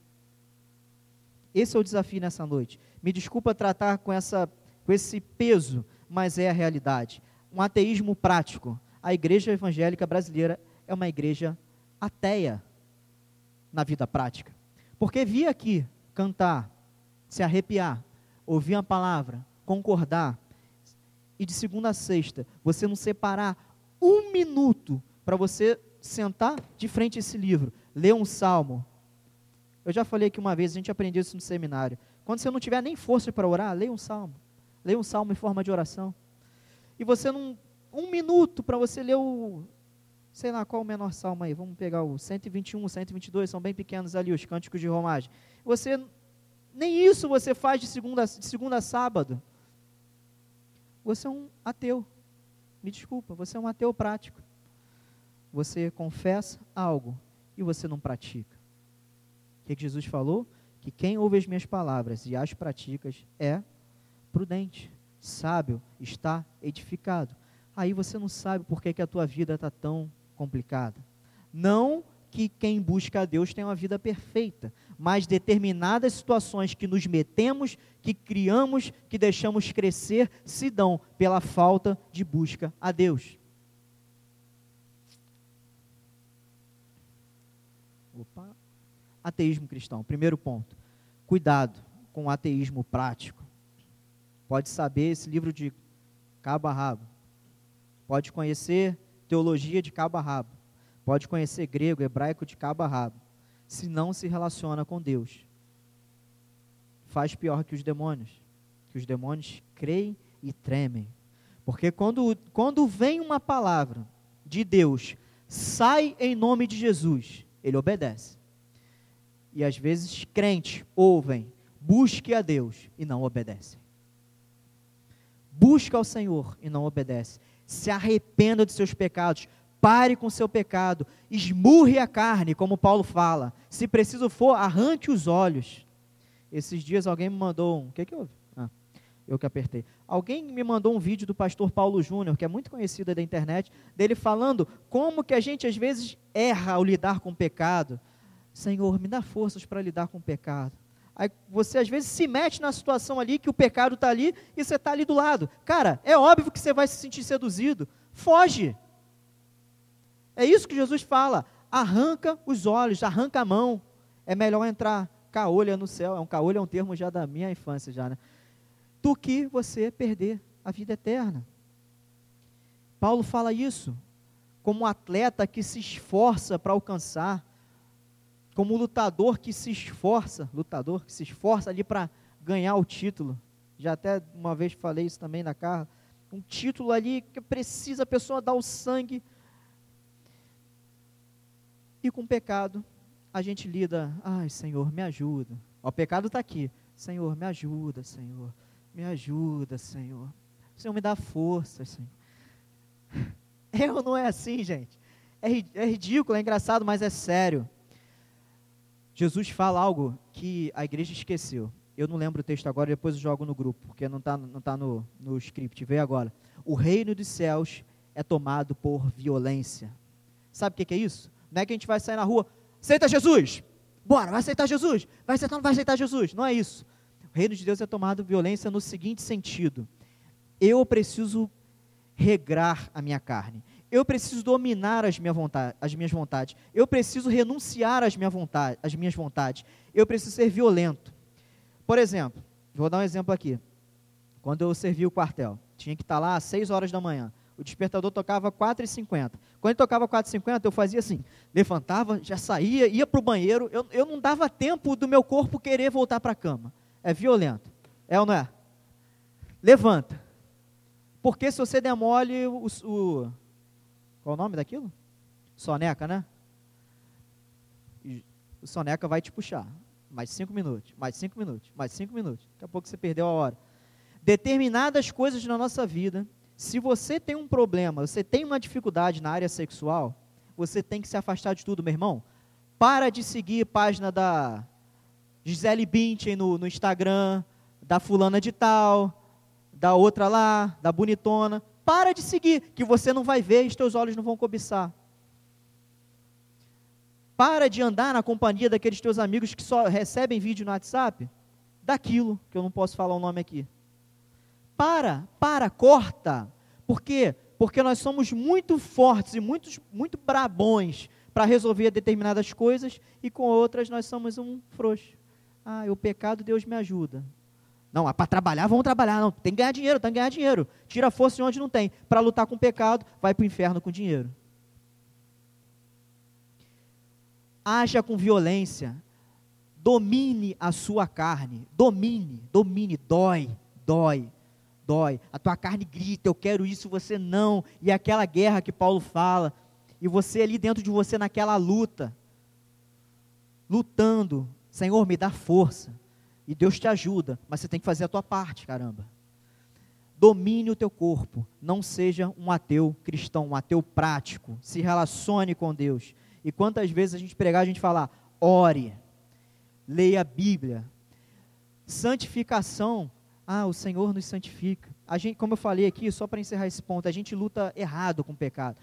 Esse é o desafio nessa noite. Me desculpa tratar com, essa, com esse peso, mas é a realidade. Um ateísmo prático. A igreja evangélica brasileira é uma igreja ateia na vida prática. Porque vir aqui cantar, se arrepiar, ouvir a palavra, concordar, e de segunda a sexta, você não separar um minuto para você sentar de frente a esse livro, ler um salmo. Eu já falei aqui uma vez, a gente aprendeu isso no seminário. Quando você não tiver nem força para orar, leia um salmo. Leia um salmo em forma de oração. E você não. Um minuto para você ler o. Sei lá qual o menor salmo aí. Vamos pegar o 121, 122, são bem pequenos ali, os cânticos de romagem. Você. Nem isso você faz de segunda, de segunda a sábado você é um ateu. Me desculpa, você é um ateu prático. Você confessa algo e você não pratica. O que, que Jesus falou? Que quem ouve as minhas palavras e as pratica é prudente, sábio, está edificado. Aí você não sabe por que, que a tua vida está tão complicada. Não que quem busca a Deus tem uma vida perfeita, mas determinadas situações que nos metemos, que criamos, que deixamos crescer, se dão pela falta de busca a Deus. Opa. Ateísmo cristão, primeiro ponto. Cuidado com o ateísmo prático. Pode saber esse livro de cabo a rabo. Pode conhecer teologia de cabo a rabo Pode conhecer grego, hebraico de cabo a rabo. Se não se relaciona com Deus, faz pior que os demônios. Que os demônios creem e tremem. Porque quando, quando vem uma palavra de Deus, sai em nome de Jesus, ele obedece. E às vezes crentes ouvem, busque a Deus e não obedecem. Busca ao Senhor e não obedece. Se arrependa de seus pecados, pare com seu pecado, esmurre a carne, como Paulo fala. Se preciso for, arranque os olhos. Esses dias alguém me mandou um. O que, que houve? Ah, eu que apertei. Alguém me mandou um vídeo do pastor Paulo Júnior, que é muito conhecido da internet, dele falando como que a gente às vezes erra ao lidar com o pecado. Senhor, me dá forças para lidar com o pecado. Aí você às vezes se mete na situação ali que o pecado está ali e você está ali do lado. Cara, é óbvio que você vai se sentir seduzido. Foge. É isso que Jesus fala. Arranca os olhos, arranca a mão. É melhor entrar caolha no céu. É um caolha é um termo já da minha infância já, né? Do que você perder a vida eterna. Paulo fala isso como um atleta que se esforça para alcançar como lutador que se esforça, lutador que se esforça ali para ganhar o título. Já até uma vez falei isso também na carro. Um título ali que precisa a pessoa dar o sangue. E com o pecado, a gente lida, ai Senhor, me ajuda. O pecado está aqui. Senhor, me ajuda, Senhor. Me ajuda, Senhor. Senhor, me dá força, Senhor. Ou não é assim, gente? É, é ridículo, é engraçado, mas é sério. Jesus fala algo que a igreja esqueceu. Eu não lembro o texto agora, depois eu jogo no grupo, porque não está não tá no, no script. Vê agora. O reino dos céus é tomado por violência. Sabe o que, que é isso? Não é que a gente vai sair na rua, aceita Jesus! Bora, vai aceitar Jesus! Vai aceitar, não vai aceitar Jesus? Não é isso. O reino de Deus é tomado violência no seguinte sentido: eu preciso regrar a minha carne. Eu preciso dominar as, minha vontade, as minhas vontades. Eu preciso renunciar às, minha vontade, minhas vontades. Eu preciso ser violento. Por exemplo, vou dar um exemplo aqui. Quando eu servi o quartel, tinha que estar lá às 6 horas da manhã. O despertador tocava 4h50. Quando tocava 4h50, eu fazia assim: levantava, já saía, ia para o banheiro. Eu, eu não dava tempo do meu corpo querer voltar para a cama. É violento. É ou não é? Levanta. Porque se você demole o, o qual o nome daquilo? Soneca, né? O soneca vai te puxar. Mais cinco minutos, mais cinco minutos, mais cinco minutos. Daqui a pouco você perdeu a hora. Determinadas coisas na nossa vida, se você tem um problema, você tem uma dificuldade na área sexual, você tem que se afastar de tudo, meu irmão. Para de seguir página da Gisele Bündchen no, no Instagram, da fulana de tal, da outra lá, da bonitona. Para de seguir, que você não vai ver e os teus olhos não vão cobiçar. Para de andar na companhia daqueles teus amigos que só recebem vídeo no WhatsApp, daquilo, que eu não posso falar o nome aqui. Para, para, corta. Por quê? Porque nós somos muito fortes e muito, muito brabões para resolver determinadas coisas e com outras nós somos um frouxo. Ah, o pecado Deus me ajuda. Não, para trabalhar, vamos trabalhar. Não, tem que ganhar dinheiro, tem que ganhar dinheiro. Tira a força de onde não tem. Para lutar com o pecado, vai para o inferno com dinheiro. Haja com violência. Domine a sua carne. Domine, domine. Dói, dói, dói. A tua carne grita, eu quero isso, você não. E é aquela guerra que Paulo fala. E você ali dentro de você naquela luta. Lutando. Senhor, me dá força e Deus te ajuda, mas você tem que fazer a tua parte, caramba. Domine o teu corpo, não seja um ateu cristão, um ateu prático. Se relacione com Deus. E quantas vezes a gente pregar, a gente fala, ore, leia a Bíblia. Santificação, ah, o Senhor nos santifica. A gente, como eu falei aqui, só para encerrar esse ponto, a gente luta errado com o pecado.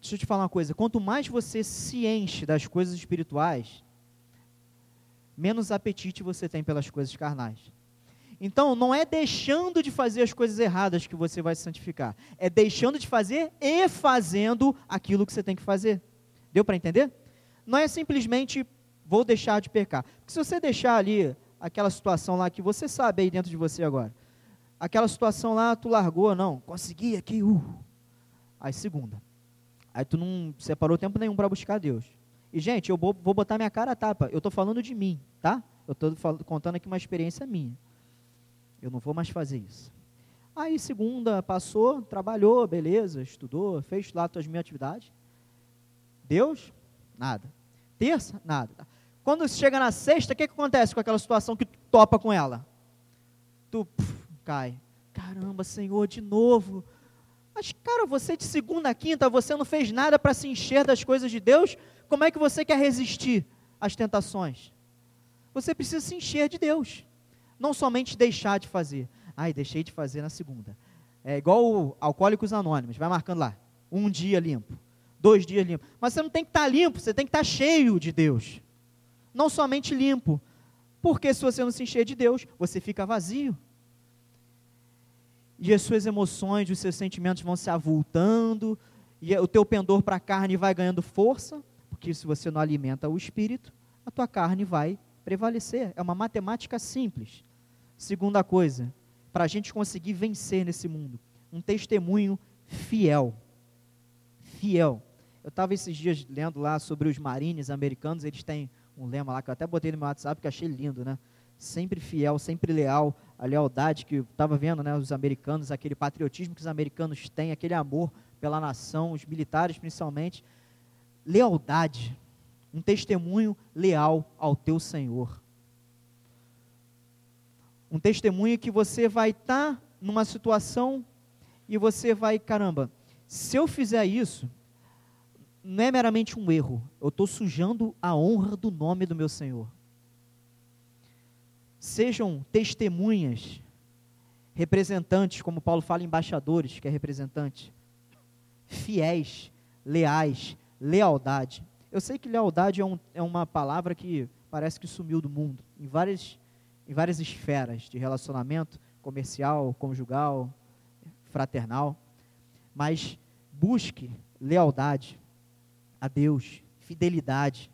Deixa eu te falar uma coisa: quanto mais você se enche das coisas espirituais, menos apetite você tem pelas coisas carnais. Então, não é deixando de fazer as coisas erradas que você vai se santificar, é deixando de fazer e fazendo aquilo que você tem que fazer. Deu para entender? Não é simplesmente vou deixar de pecar. Porque se você deixar ali aquela situação lá que você sabe aí dentro de você agora, aquela situação lá tu largou, não, consegui aqui, uh. Aí segunda. Aí tu não separou tempo nenhum para buscar Deus. E, gente, eu vou, vou botar minha cara a tapa. Eu estou falando de mim, tá? Eu estou contando aqui uma experiência minha. Eu não vou mais fazer isso. Aí, segunda, passou, trabalhou, beleza, estudou, fez lá as minhas atividades. Deus, nada. Terça, nada. Quando chega na sexta, o que, que acontece com aquela situação que tu topa com ela? Tu puf, cai. Caramba, Senhor, de novo. Mas, cara, você de segunda a quinta, você não fez nada para se encher das coisas de Deus. Como é que você quer resistir às tentações? Você precisa se encher de Deus. Não somente deixar de fazer. Ai, deixei de fazer na segunda. É igual o Alcoólicos Anônimos, vai marcando lá. Um dia limpo, dois dias limpo. Mas você não tem que estar tá limpo, você tem que estar tá cheio de Deus. Não somente limpo. Porque se você não se encher de Deus, você fica vazio. E as suas emoções, os seus sentimentos vão se avultando, e o teu pendor para a carne vai ganhando força, porque se você não alimenta o espírito, a tua carne vai prevalecer. É uma matemática simples. Segunda coisa, para a gente conseguir vencer nesse mundo. Um testemunho fiel. Fiel. Eu estava esses dias lendo lá sobre os marines americanos, eles têm um lema lá que eu até botei no meu WhatsApp que achei lindo, né? Sempre fiel, sempre leal, a lealdade que eu estava vendo, né? Os americanos, aquele patriotismo que os americanos têm, aquele amor pela nação, os militares principalmente. Lealdade, um testemunho leal ao teu Senhor um testemunho que você vai estar tá numa situação e você vai, caramba, se eu fizer isso, não é meramente um erro, eu estou sujando a honra do nome do meu Senhor. Sejam testemunhas, representantes, como Paulo fala, embaixadores, que é representante, fiéis, leais, lealdade. Eu sei que lealdade é, um, é uma palavra que parece que sumiu do mundo, em várias em várias esferas de relacionamento comercial, conjugal, fraternal, mas busque lealdade a Deus, fidelidade.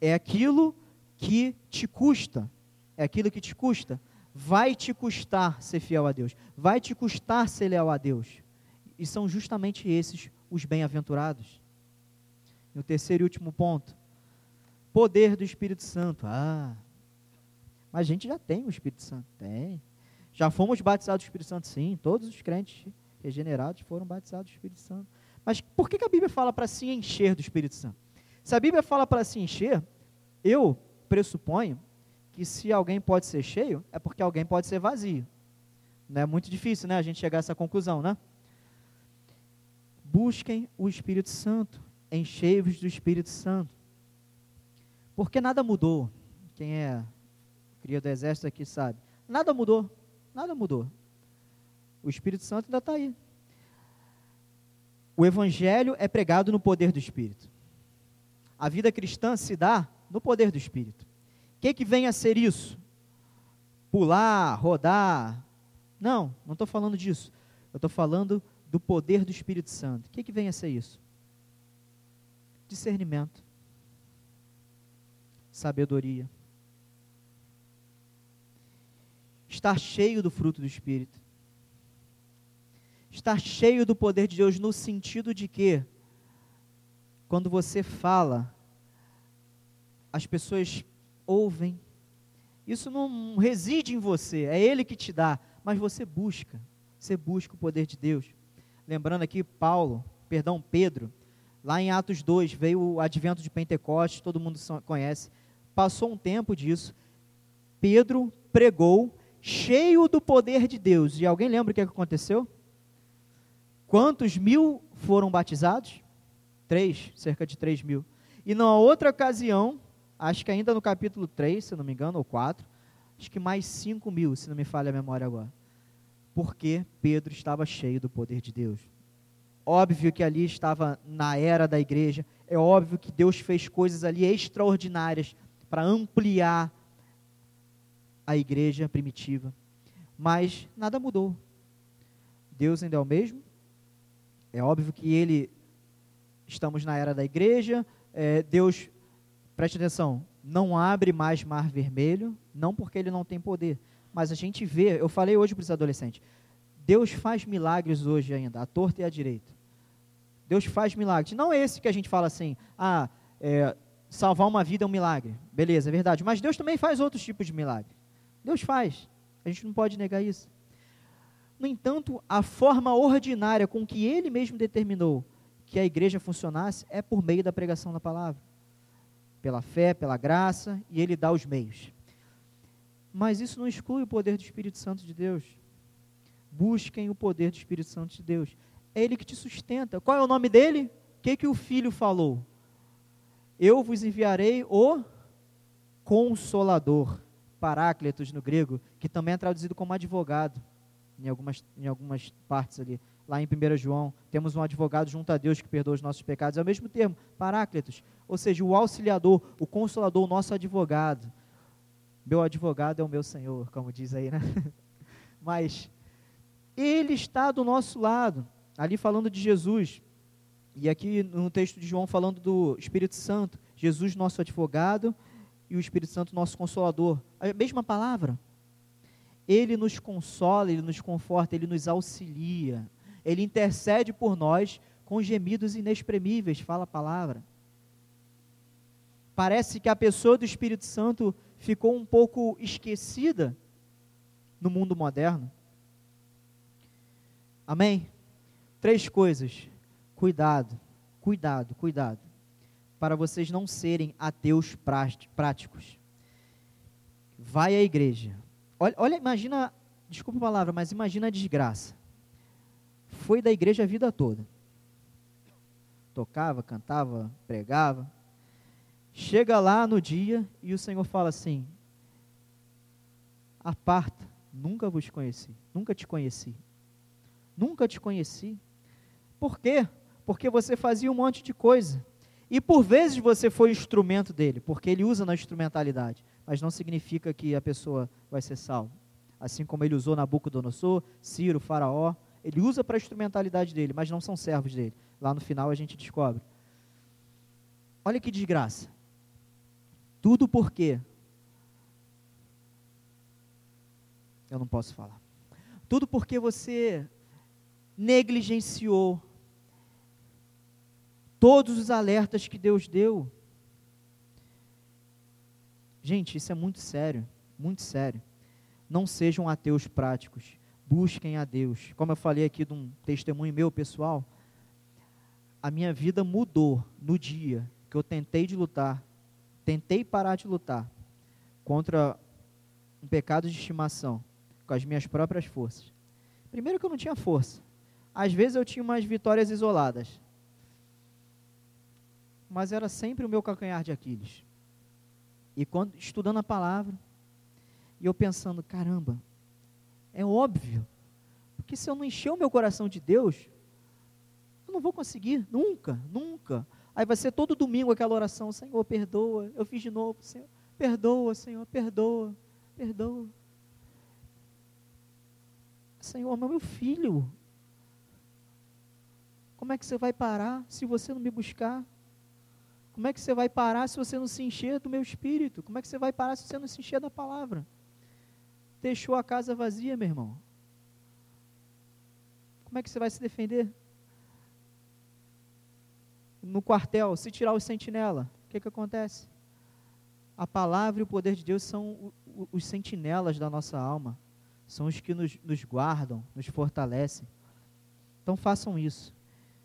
É aquilo que te custa, é aquilo que te custa. Vai te custar ser fiel a Deus, vai te custar ser leal a Deus. E são justamente esses os bem-aventurados. E o terceiro e último ponto: poder do Espírito Santo. Ah, mas a gente já tem o Espírito Santo. Tem. Já fomos batizados do Espírito Santo, sim. Todos os crentes regenerados foram batizados do Espírito Santo. Mas por que, que a Bíblia fala para se encher do Espírito Santo? Se a Bíblia fala para se encher, eu pressuponho que se alguém pode ser cheio, é porque alguém pode ser vazio. Não é muito difícil, né, a gente chegar a essa conclusão, né? Busquem o Espírito Santo, enchei-vos do Espírito Santo. Porque nada mudou. Quem é cria do exército aqui sabe. Nada mudou, nada mudou. O Espírito Santo ainda está aí. O Evangelho é pregado no poder do Espírito. A vida cristã se dá no poder do Espírito. O que, que vem a ser isso? Pular, rodar? Não, não estou falando disso. Eu estou falando do poder do Espírito Santo. O que, que vem a ser isso? Discernimento, sabedoria, estar cheio do fruto do Espírito. Estar cheio do poder de Deus no sentido de que, quando você fala, as pessoas ouvem. Isso não reside em você, é Ele que te dá, mas você busca, você busca o poder de Deus. Lembrando aqui, Paulo, perdão, Pedro, lá em Atos 2, veio o advento de Pentecostes, todo mundo conhece. Passou um tempo disso, Pedro pregou cheio do poder de Deus. E alguém lembra o que aconteceu? Quantos mil foram batizados? Três, cerca de três mil. E numa outra ocasião, acho que ainda no capítulo 3, se não me engano, ou 4, acho que mais cinco mil, se não me falha a memória agora. Porque Pedro estava cheio do poder de Deus. Óbvio que ali estava na era da igreja, é óbvio que Deus fez coisas ali extraordinárias para ampliar a igreja primitiva. Mas nada mudou. Deus ainda é o mesmo. É óbvio que ele, estamos na era da igreja, é, Deus, preste atenção, não abre mais mar vermelho, não porque ele não tem poder, mas a gente vê, eu falei hoje para os adolescentes, Deus faz milagres hoje ainda, à torta e à direita. Deus faz milagres. Não é esse que a gente fala assim, ah, é, salvar uma vida é um milagre. Beleza, é verdade. Mas Deus também faz outros tipos de milagres. Deus faz. A gente não pode negar isso. No entanto, a forma ordinária com que ele mesmo determinou que a igreja funcionasse é por meio da pregação da palavra. pela fé, pela graça, e ele dá os meios. Mas isso não exclui o poder do Espírito Santo de Deus. Busquem o poder do Espírito Santo de Deus. É ele que te sustenta. Qual é o nome dele? O que, que o filho falou? Eu vos enviarei o Consolador, Paráclitos no grego, que também é traduzido como advogado, em algumas, em algumas partes ali lá em 1 João, temos um advogado junto a Deus que perdoa os nossos pecados. É o mesmo termo, paráclitos, ou seja, o auxiliador, o consolador, o nosso advogado. Meu advogado é o meu Senhor, como diz aí, né? Mas ele está do nosso lado, ali falando de Jesus. E aqui no texto de João falando do Espírito Santo, Jesus nosso advogado e o Espírito Santo nosso consolador. A mesma palavra. Ele nos consola, ele nos conforta, ele nos auxilia. Ele intercede por nós com gemidos inexprimíveis, fala a palavra. Parece que a pessoa do Espírito Santo ficou um pouco esquecida no mundo moderno. Amém? Três coisas. Cuidado, cuidado, cuidado. Para vocês não serem ateus práticos. Vai à igreja. Olha, olha imagina, desculpa a palavra, mas imagina a desgraça foi da igreja a vida toda. Tocava, cantava, pregava. Chega lá no dia e o Senhor fala assim: Aparta, nunca vos conheci, nunca te conheci. Nunca te conheci. Por quê? Porque você fazia um monte de coisa. E por vezes você foi instrumento dele, porque ele usa na instrumentalidade. Mas não significa que a pessoa vai ser salva. Assim como ele usou Nabucodonosor, Ciro, Faraó, ele usa para a instrumentalidade dele, mas não são servos dele. Lá no final a gente descobre. Olha que desgraça. Tudo por quê? Eu não posso falar. Tudo porque você negligenciou todos os alertas que Deus deu. Gente, isso é muito sério, muito sério. Não sejam ateus práticos busquem a Deus. Como eu falei aqui de um testemunho meu pessoal, a minha vida mudou no dia que eu tentei de lutar, tentei parar de lutar contra um pecado de estimação com as minhas próprias forças. Primeiro que eu não tinha força. Às vezes eu tinha umas vitórias isoladas. Mas era sempre o meu calcanhar de Aquiles. E quando estudando a palavra, e eu pensando, caramba, é óbvio. Porque se eu não encher o meu coração de Deus, eu não vou conseguir, nunca, nunca. Aí vai ser todo domingo aquela oração, Senhor, perdoa, eu fiz de novo, Senhor, perdoa, Senhor, perdoa, perdoa. Senhor, meu filho, como é que você vai parar se você não me buscar? Como é que você vai parar se você não se encher do meu espírito? Como é que você vai parar se você não se encher da palavra? deixou a casa vazia, meu irmão. Como é que você vai se defender? No quartel, se tirar o sentinela, o que, que acontece? A palavra e o poder de Deus são os sentinelas da nossa alma, são os que nos, nos guardam, nos fortalecem. Então façam isso.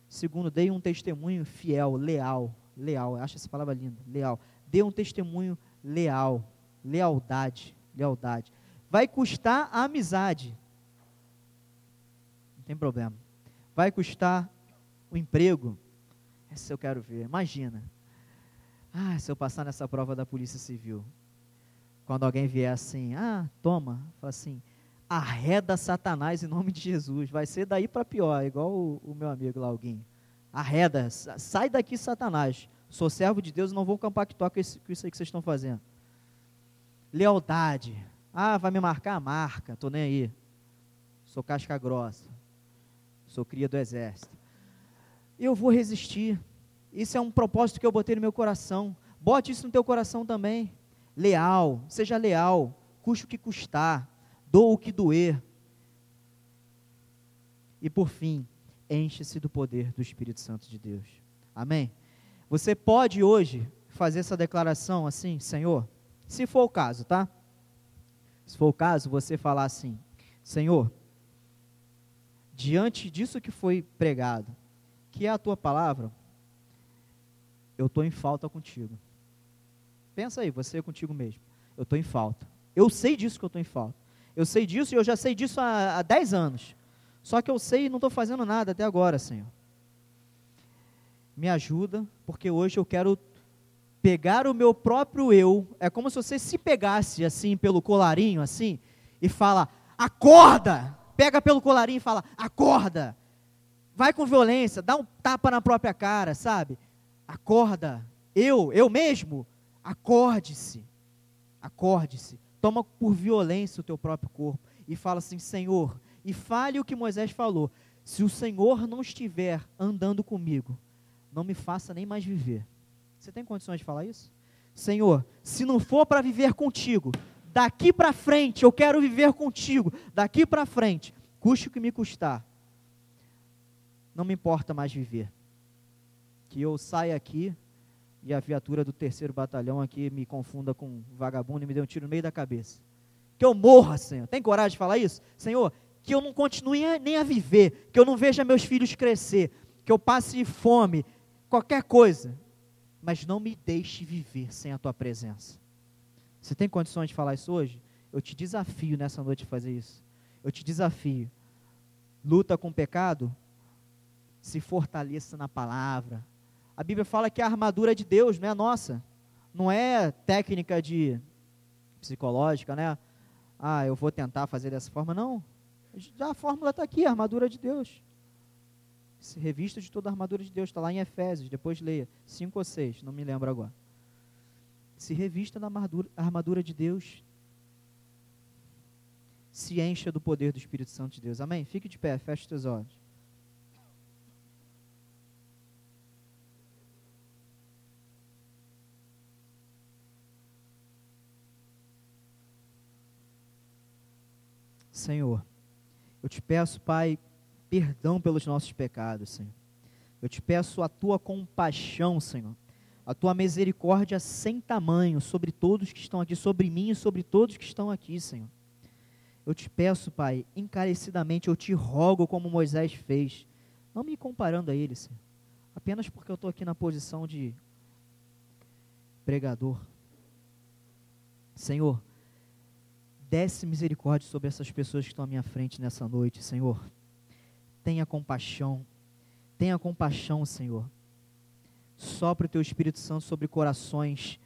Segundo, deem um testemunho fiel, leal, leal, acho essa palavra linda, leal. Dê um testemunho leal, lealdade, lealdade vai custar a amizade. Não tem problema. Vai custar o emprego. Essa eu quero ver. Imagina. Ah, se eu passar nessa prova da Polícia Civil. Quando alguém vier assim, ah, toma, fala assim, arreda Satanás em nome de Jesus. Vai ser daí para pior, igual o, o, meu amigo lá, alguém. Arreda, sai daqui, Satanás. Sou servo de Deus e não vou compactuar com, esse, com isso aí que vocês estão fazendo. Lealdade. Ah, vai me marcar? Marca, tô nem aí. Sou casca grossa. Sou cria do exército. Eu vou resistir. Isso é um propósito que eu botei no meu coração. Bote isso no teu coração também. Leal, seja leal, custe o que custar, doa o que doer. E por fim, enche-se do poder do Espírito Santo de Deus. Amém? Você pode hoje fazer essa declaração assim, Senhor, se for o caso, tá? Se for o caso, você falar assim: Senhor, diante disso que foi pregado, que é a tua palavra, eu estou em falta contigo. Pensa aí, você contigo mesmo. Eu estou em falta. Eu sei disso que eu estou em falta. Eu sei disso e eu já sei disso há, há 10 anos. Só que eu sei e não estou fazendo nada até agora, Senhor. Me ajuda, porque hoje eu quero pegar o meu próprio eu. É como se você se pegasse assim pelo colarinho, assim, e fala: acorda! Pega pelo colarinho e fala: acorda! Vai com violência, dá um tapa na própria cara, sabe? Acorda. Eu, eu mesmo, acorde-se. Acorde-se. Toma por violência o teu próprio corpo e fala assim: Senhor, e fale o que Moisés falou. Se o Senhor não estiver andando comigo, não me faça nem mais viver. Você tem condições de falar isso? Senhor, se não for para viver contigo, daqui para frente eu quero viver contigo, daqui para frente, custe o que me custar, não me importa mais viver. Que eu saia aqui e a viatura do terceiro batalhão aqui me confunda com um vagabundo e me dê um tiro no meio da cabeça. Que eu morra, Senhor. Tem coragem de falar isso? Senhor, que eu não continue nem a viver, que eu não veja meus filhos crescer, que eu passe fome, qualquer coisa, mas não me deixe viver sem a tua presença. Você tem condições de falar isso hoje? Eu te desafio nessa noite a fazer isso. Eu te desafio. Luta com o pecado, se fortaleça na palavra. A Bíblia fala que a armadura de Deus não é nossa, não é técnica de psicológica, né? Ah, eu vou tentar fazer dessa forma. Não. A fórmula está aqui, a armadura de Deus. Se revista de toda a armadura de Deus, está lá em Efésios, depois leia, 5 ou 6, não me lembro agora. Se revista da armadura, armadura de Deus, se encha do poder do Espírito Santo de Deus. Amém? Fique de pé, feche os teus olhos. Senhor, eu te peço, Pai, perdão pelos nossos pecados, Senhor. Eu te peço a tua compaixão, Senhor, a tua misericórdia sem tamanho sobre todos que estão aqui, sobre mim e sobre todos que estão aqui, Senhor. Eu te peço, Pai, encarecidamente, eu te rogo como Moisés fez, não me comparando a ele, Senhor, apenas porque eu estou aqui na posição de pregador. Senhor, desce misericórdia sobre essas pessoas que estão à minha frente nessa noite, Senhor. Tenha compaixão, tenha compaixão, Senhor. Sopra o teu Espírito Santo sobre corações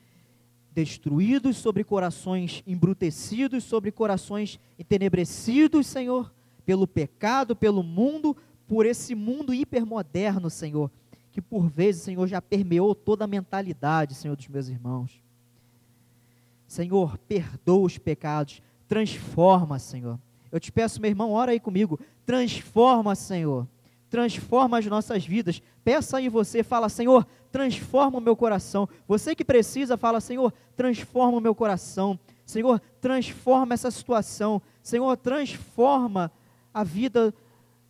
destruídos, sobre corações embrutecidos, sobre corações entenebrecidos, Senhor, pelo pecado, pelo mundo, por esse mundo hipermoderno, Senhor, que por vezes, Senhor, já permeou toda a mentalidade, Senhor, dos meus irmãos. Senhor, perdoa os pecados, Transforma, Senhor. Eu te peço, meu irmão, ora aí comigo. Transforma, Senhor. Transforma as nossas vidas. Peça aí você, fala, Senhor, transforma o meu coração. Você que precisa, fala, Senhor, transforma o meu coração. Senhor, transforma essa situação. Senhor, transforma a vida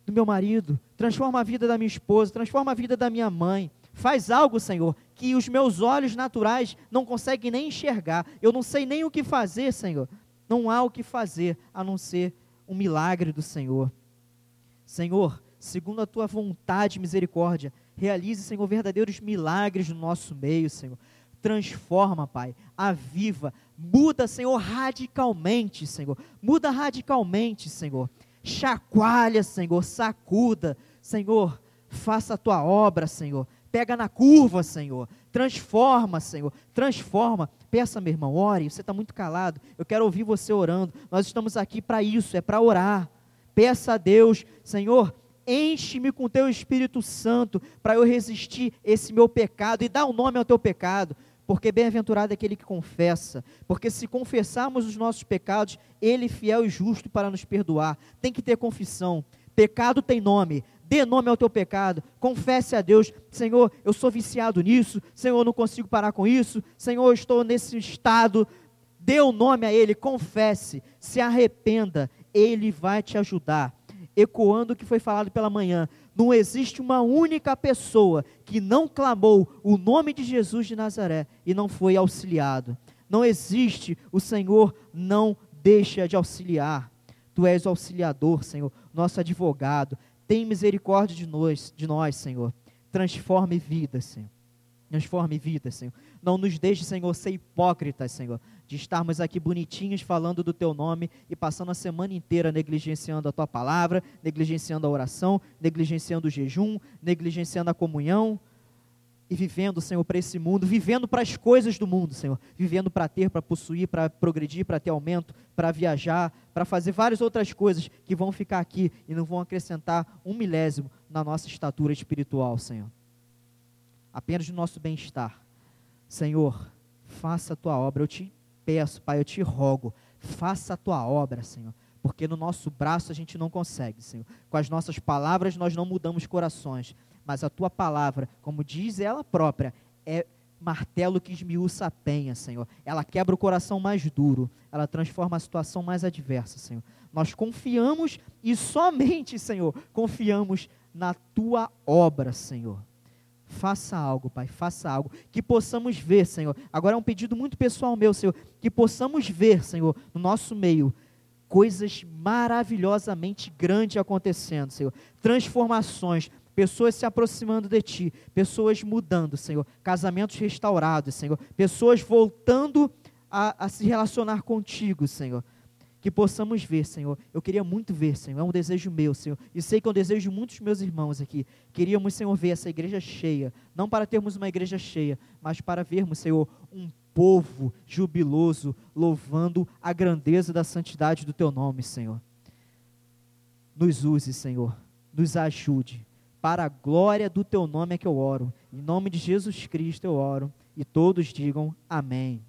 do meu marido. Transforma a vida da minha esposa. Transforma a vida da minha mãe. Faz algo, Senhor, que os meus olhos naturais não conseguem nem enxergar. Eu não sei nem o que fazer, Senhor. Não há o que fazer a não ser um milagre do Senhor. Senhor, segundo a tua vontade e misericórdia, realize, Senhor, verdadeiros milagres no nosso meio, Senhor. Transforma, Pai, aviva, muda, Senhor, radicalmente, Senhor. Muda radicalmente, Senhor. Chacoalha, Senhor, sacuda, Senhor, faça a tua obra, Senhor. Pega na curva, Senhor. Transforma, Senhor. Transforma. Peça, meu irmão, ore. Você está muito calado. Eu quero ouvir você orando. Nós estamos aqui para isso, é para orar. Peça a Deus, Senhor, enche-me com teu Espírito Santo para eu resistir esse meu pecado e dar um nome ao teu pecado. Porque bem-aventurado é aquele que confessa. Porque se confessarmos os nossos pecados, Ele fiel e justo para nos perdoar. Tem que ter confissão. Pecado tem nome dê nome ao teu pecado, confesse a Deus: Senhor, eu sou viciado nisso, Senhor, eu não consigo parar com isso, Senhor, eu estou nesse estado. Dê o um nome a Ele, confesse, se arrependa, Ele vai te ajudar. Ecoando o que foi falado pela manhã, não existe uma única pessoa que não clamou o nome de Jesus de Nazaré e não foi auxiliado. Não existe, o Senhor não deixa de auxiliar. Tu és o auxiliador, Senhor, nosso advogado. Tem misericórdia de nós, de nós, Senhor. Transforme vidas, Senhor. Transforme vidas, Senhor. Não nos deixe, Senhor, ser hipócritas, Senhor, de estarmos aqui bonitinhos falando do Teu nome e passando a semana inteira negligenciando a Tua palavra, negligenciando a oração, negligenciando o jejum, negligenciando a comunhão e vivendo, Senhor, para esse mundo, vivendo para as coisas do mundo, Senhor, vivendo para ter, para possuir, para progredir, para ter aumento, para viajar, para fazer várias outras coisas que vão ficar aqui e não vão acrescentar um milésimo na nossa estatura espiritual, Senhor. Apenas no nosso bem-estar. Senhor, faça a tua obra, eu te peço, Pai, eu te rogo, faça a tua obra, Senhor porque no nosso braço a gente não consegue, Senhor. Com as nossas palavras nós não mudamos corações, mas a tua palavra, como diz ela própria, é martelo que esmiuça a penha, Senhor. Ela quebra o coração mais duro, ela transforma a situação mais adversa, Senhor. Nós confiamos e somente, Senhor, confiamos na tua obra, Senhor. Faça algo, Pai, faça algo. Que possamos ver, Senhor. Agora é um pedido muito pessoal meu, Senhor. Que possamos ver, Senhor, no nosso meio, coisas maravilhosamente grandes acontecendo, Senhor. Transformações, pessoas se aproximando de Ti, pessoas mudando, Senhor, casamentos restaurados, Senhor, pessoas voltando a, a se relacionar contigo, Senhor. Que possamos ver, Senhor. Eu queria muito ver, Senhor. É um desejo meu, Senhor. E sei que é um desejo de muitos meus irmãos aqui. Queríamos, Senhor, ver essa igreja cheia. Não para termos uma igreja cheia, mas para vermos, Senhor, um povo jubiloso, louvando a grandeza da santidade do Teu nome, Senhor. Nos use, Senhor. Nos ajude para a glória do teu nome é que eu oro. Em nome de Jesus Cristo eu oro. E todos digam amém.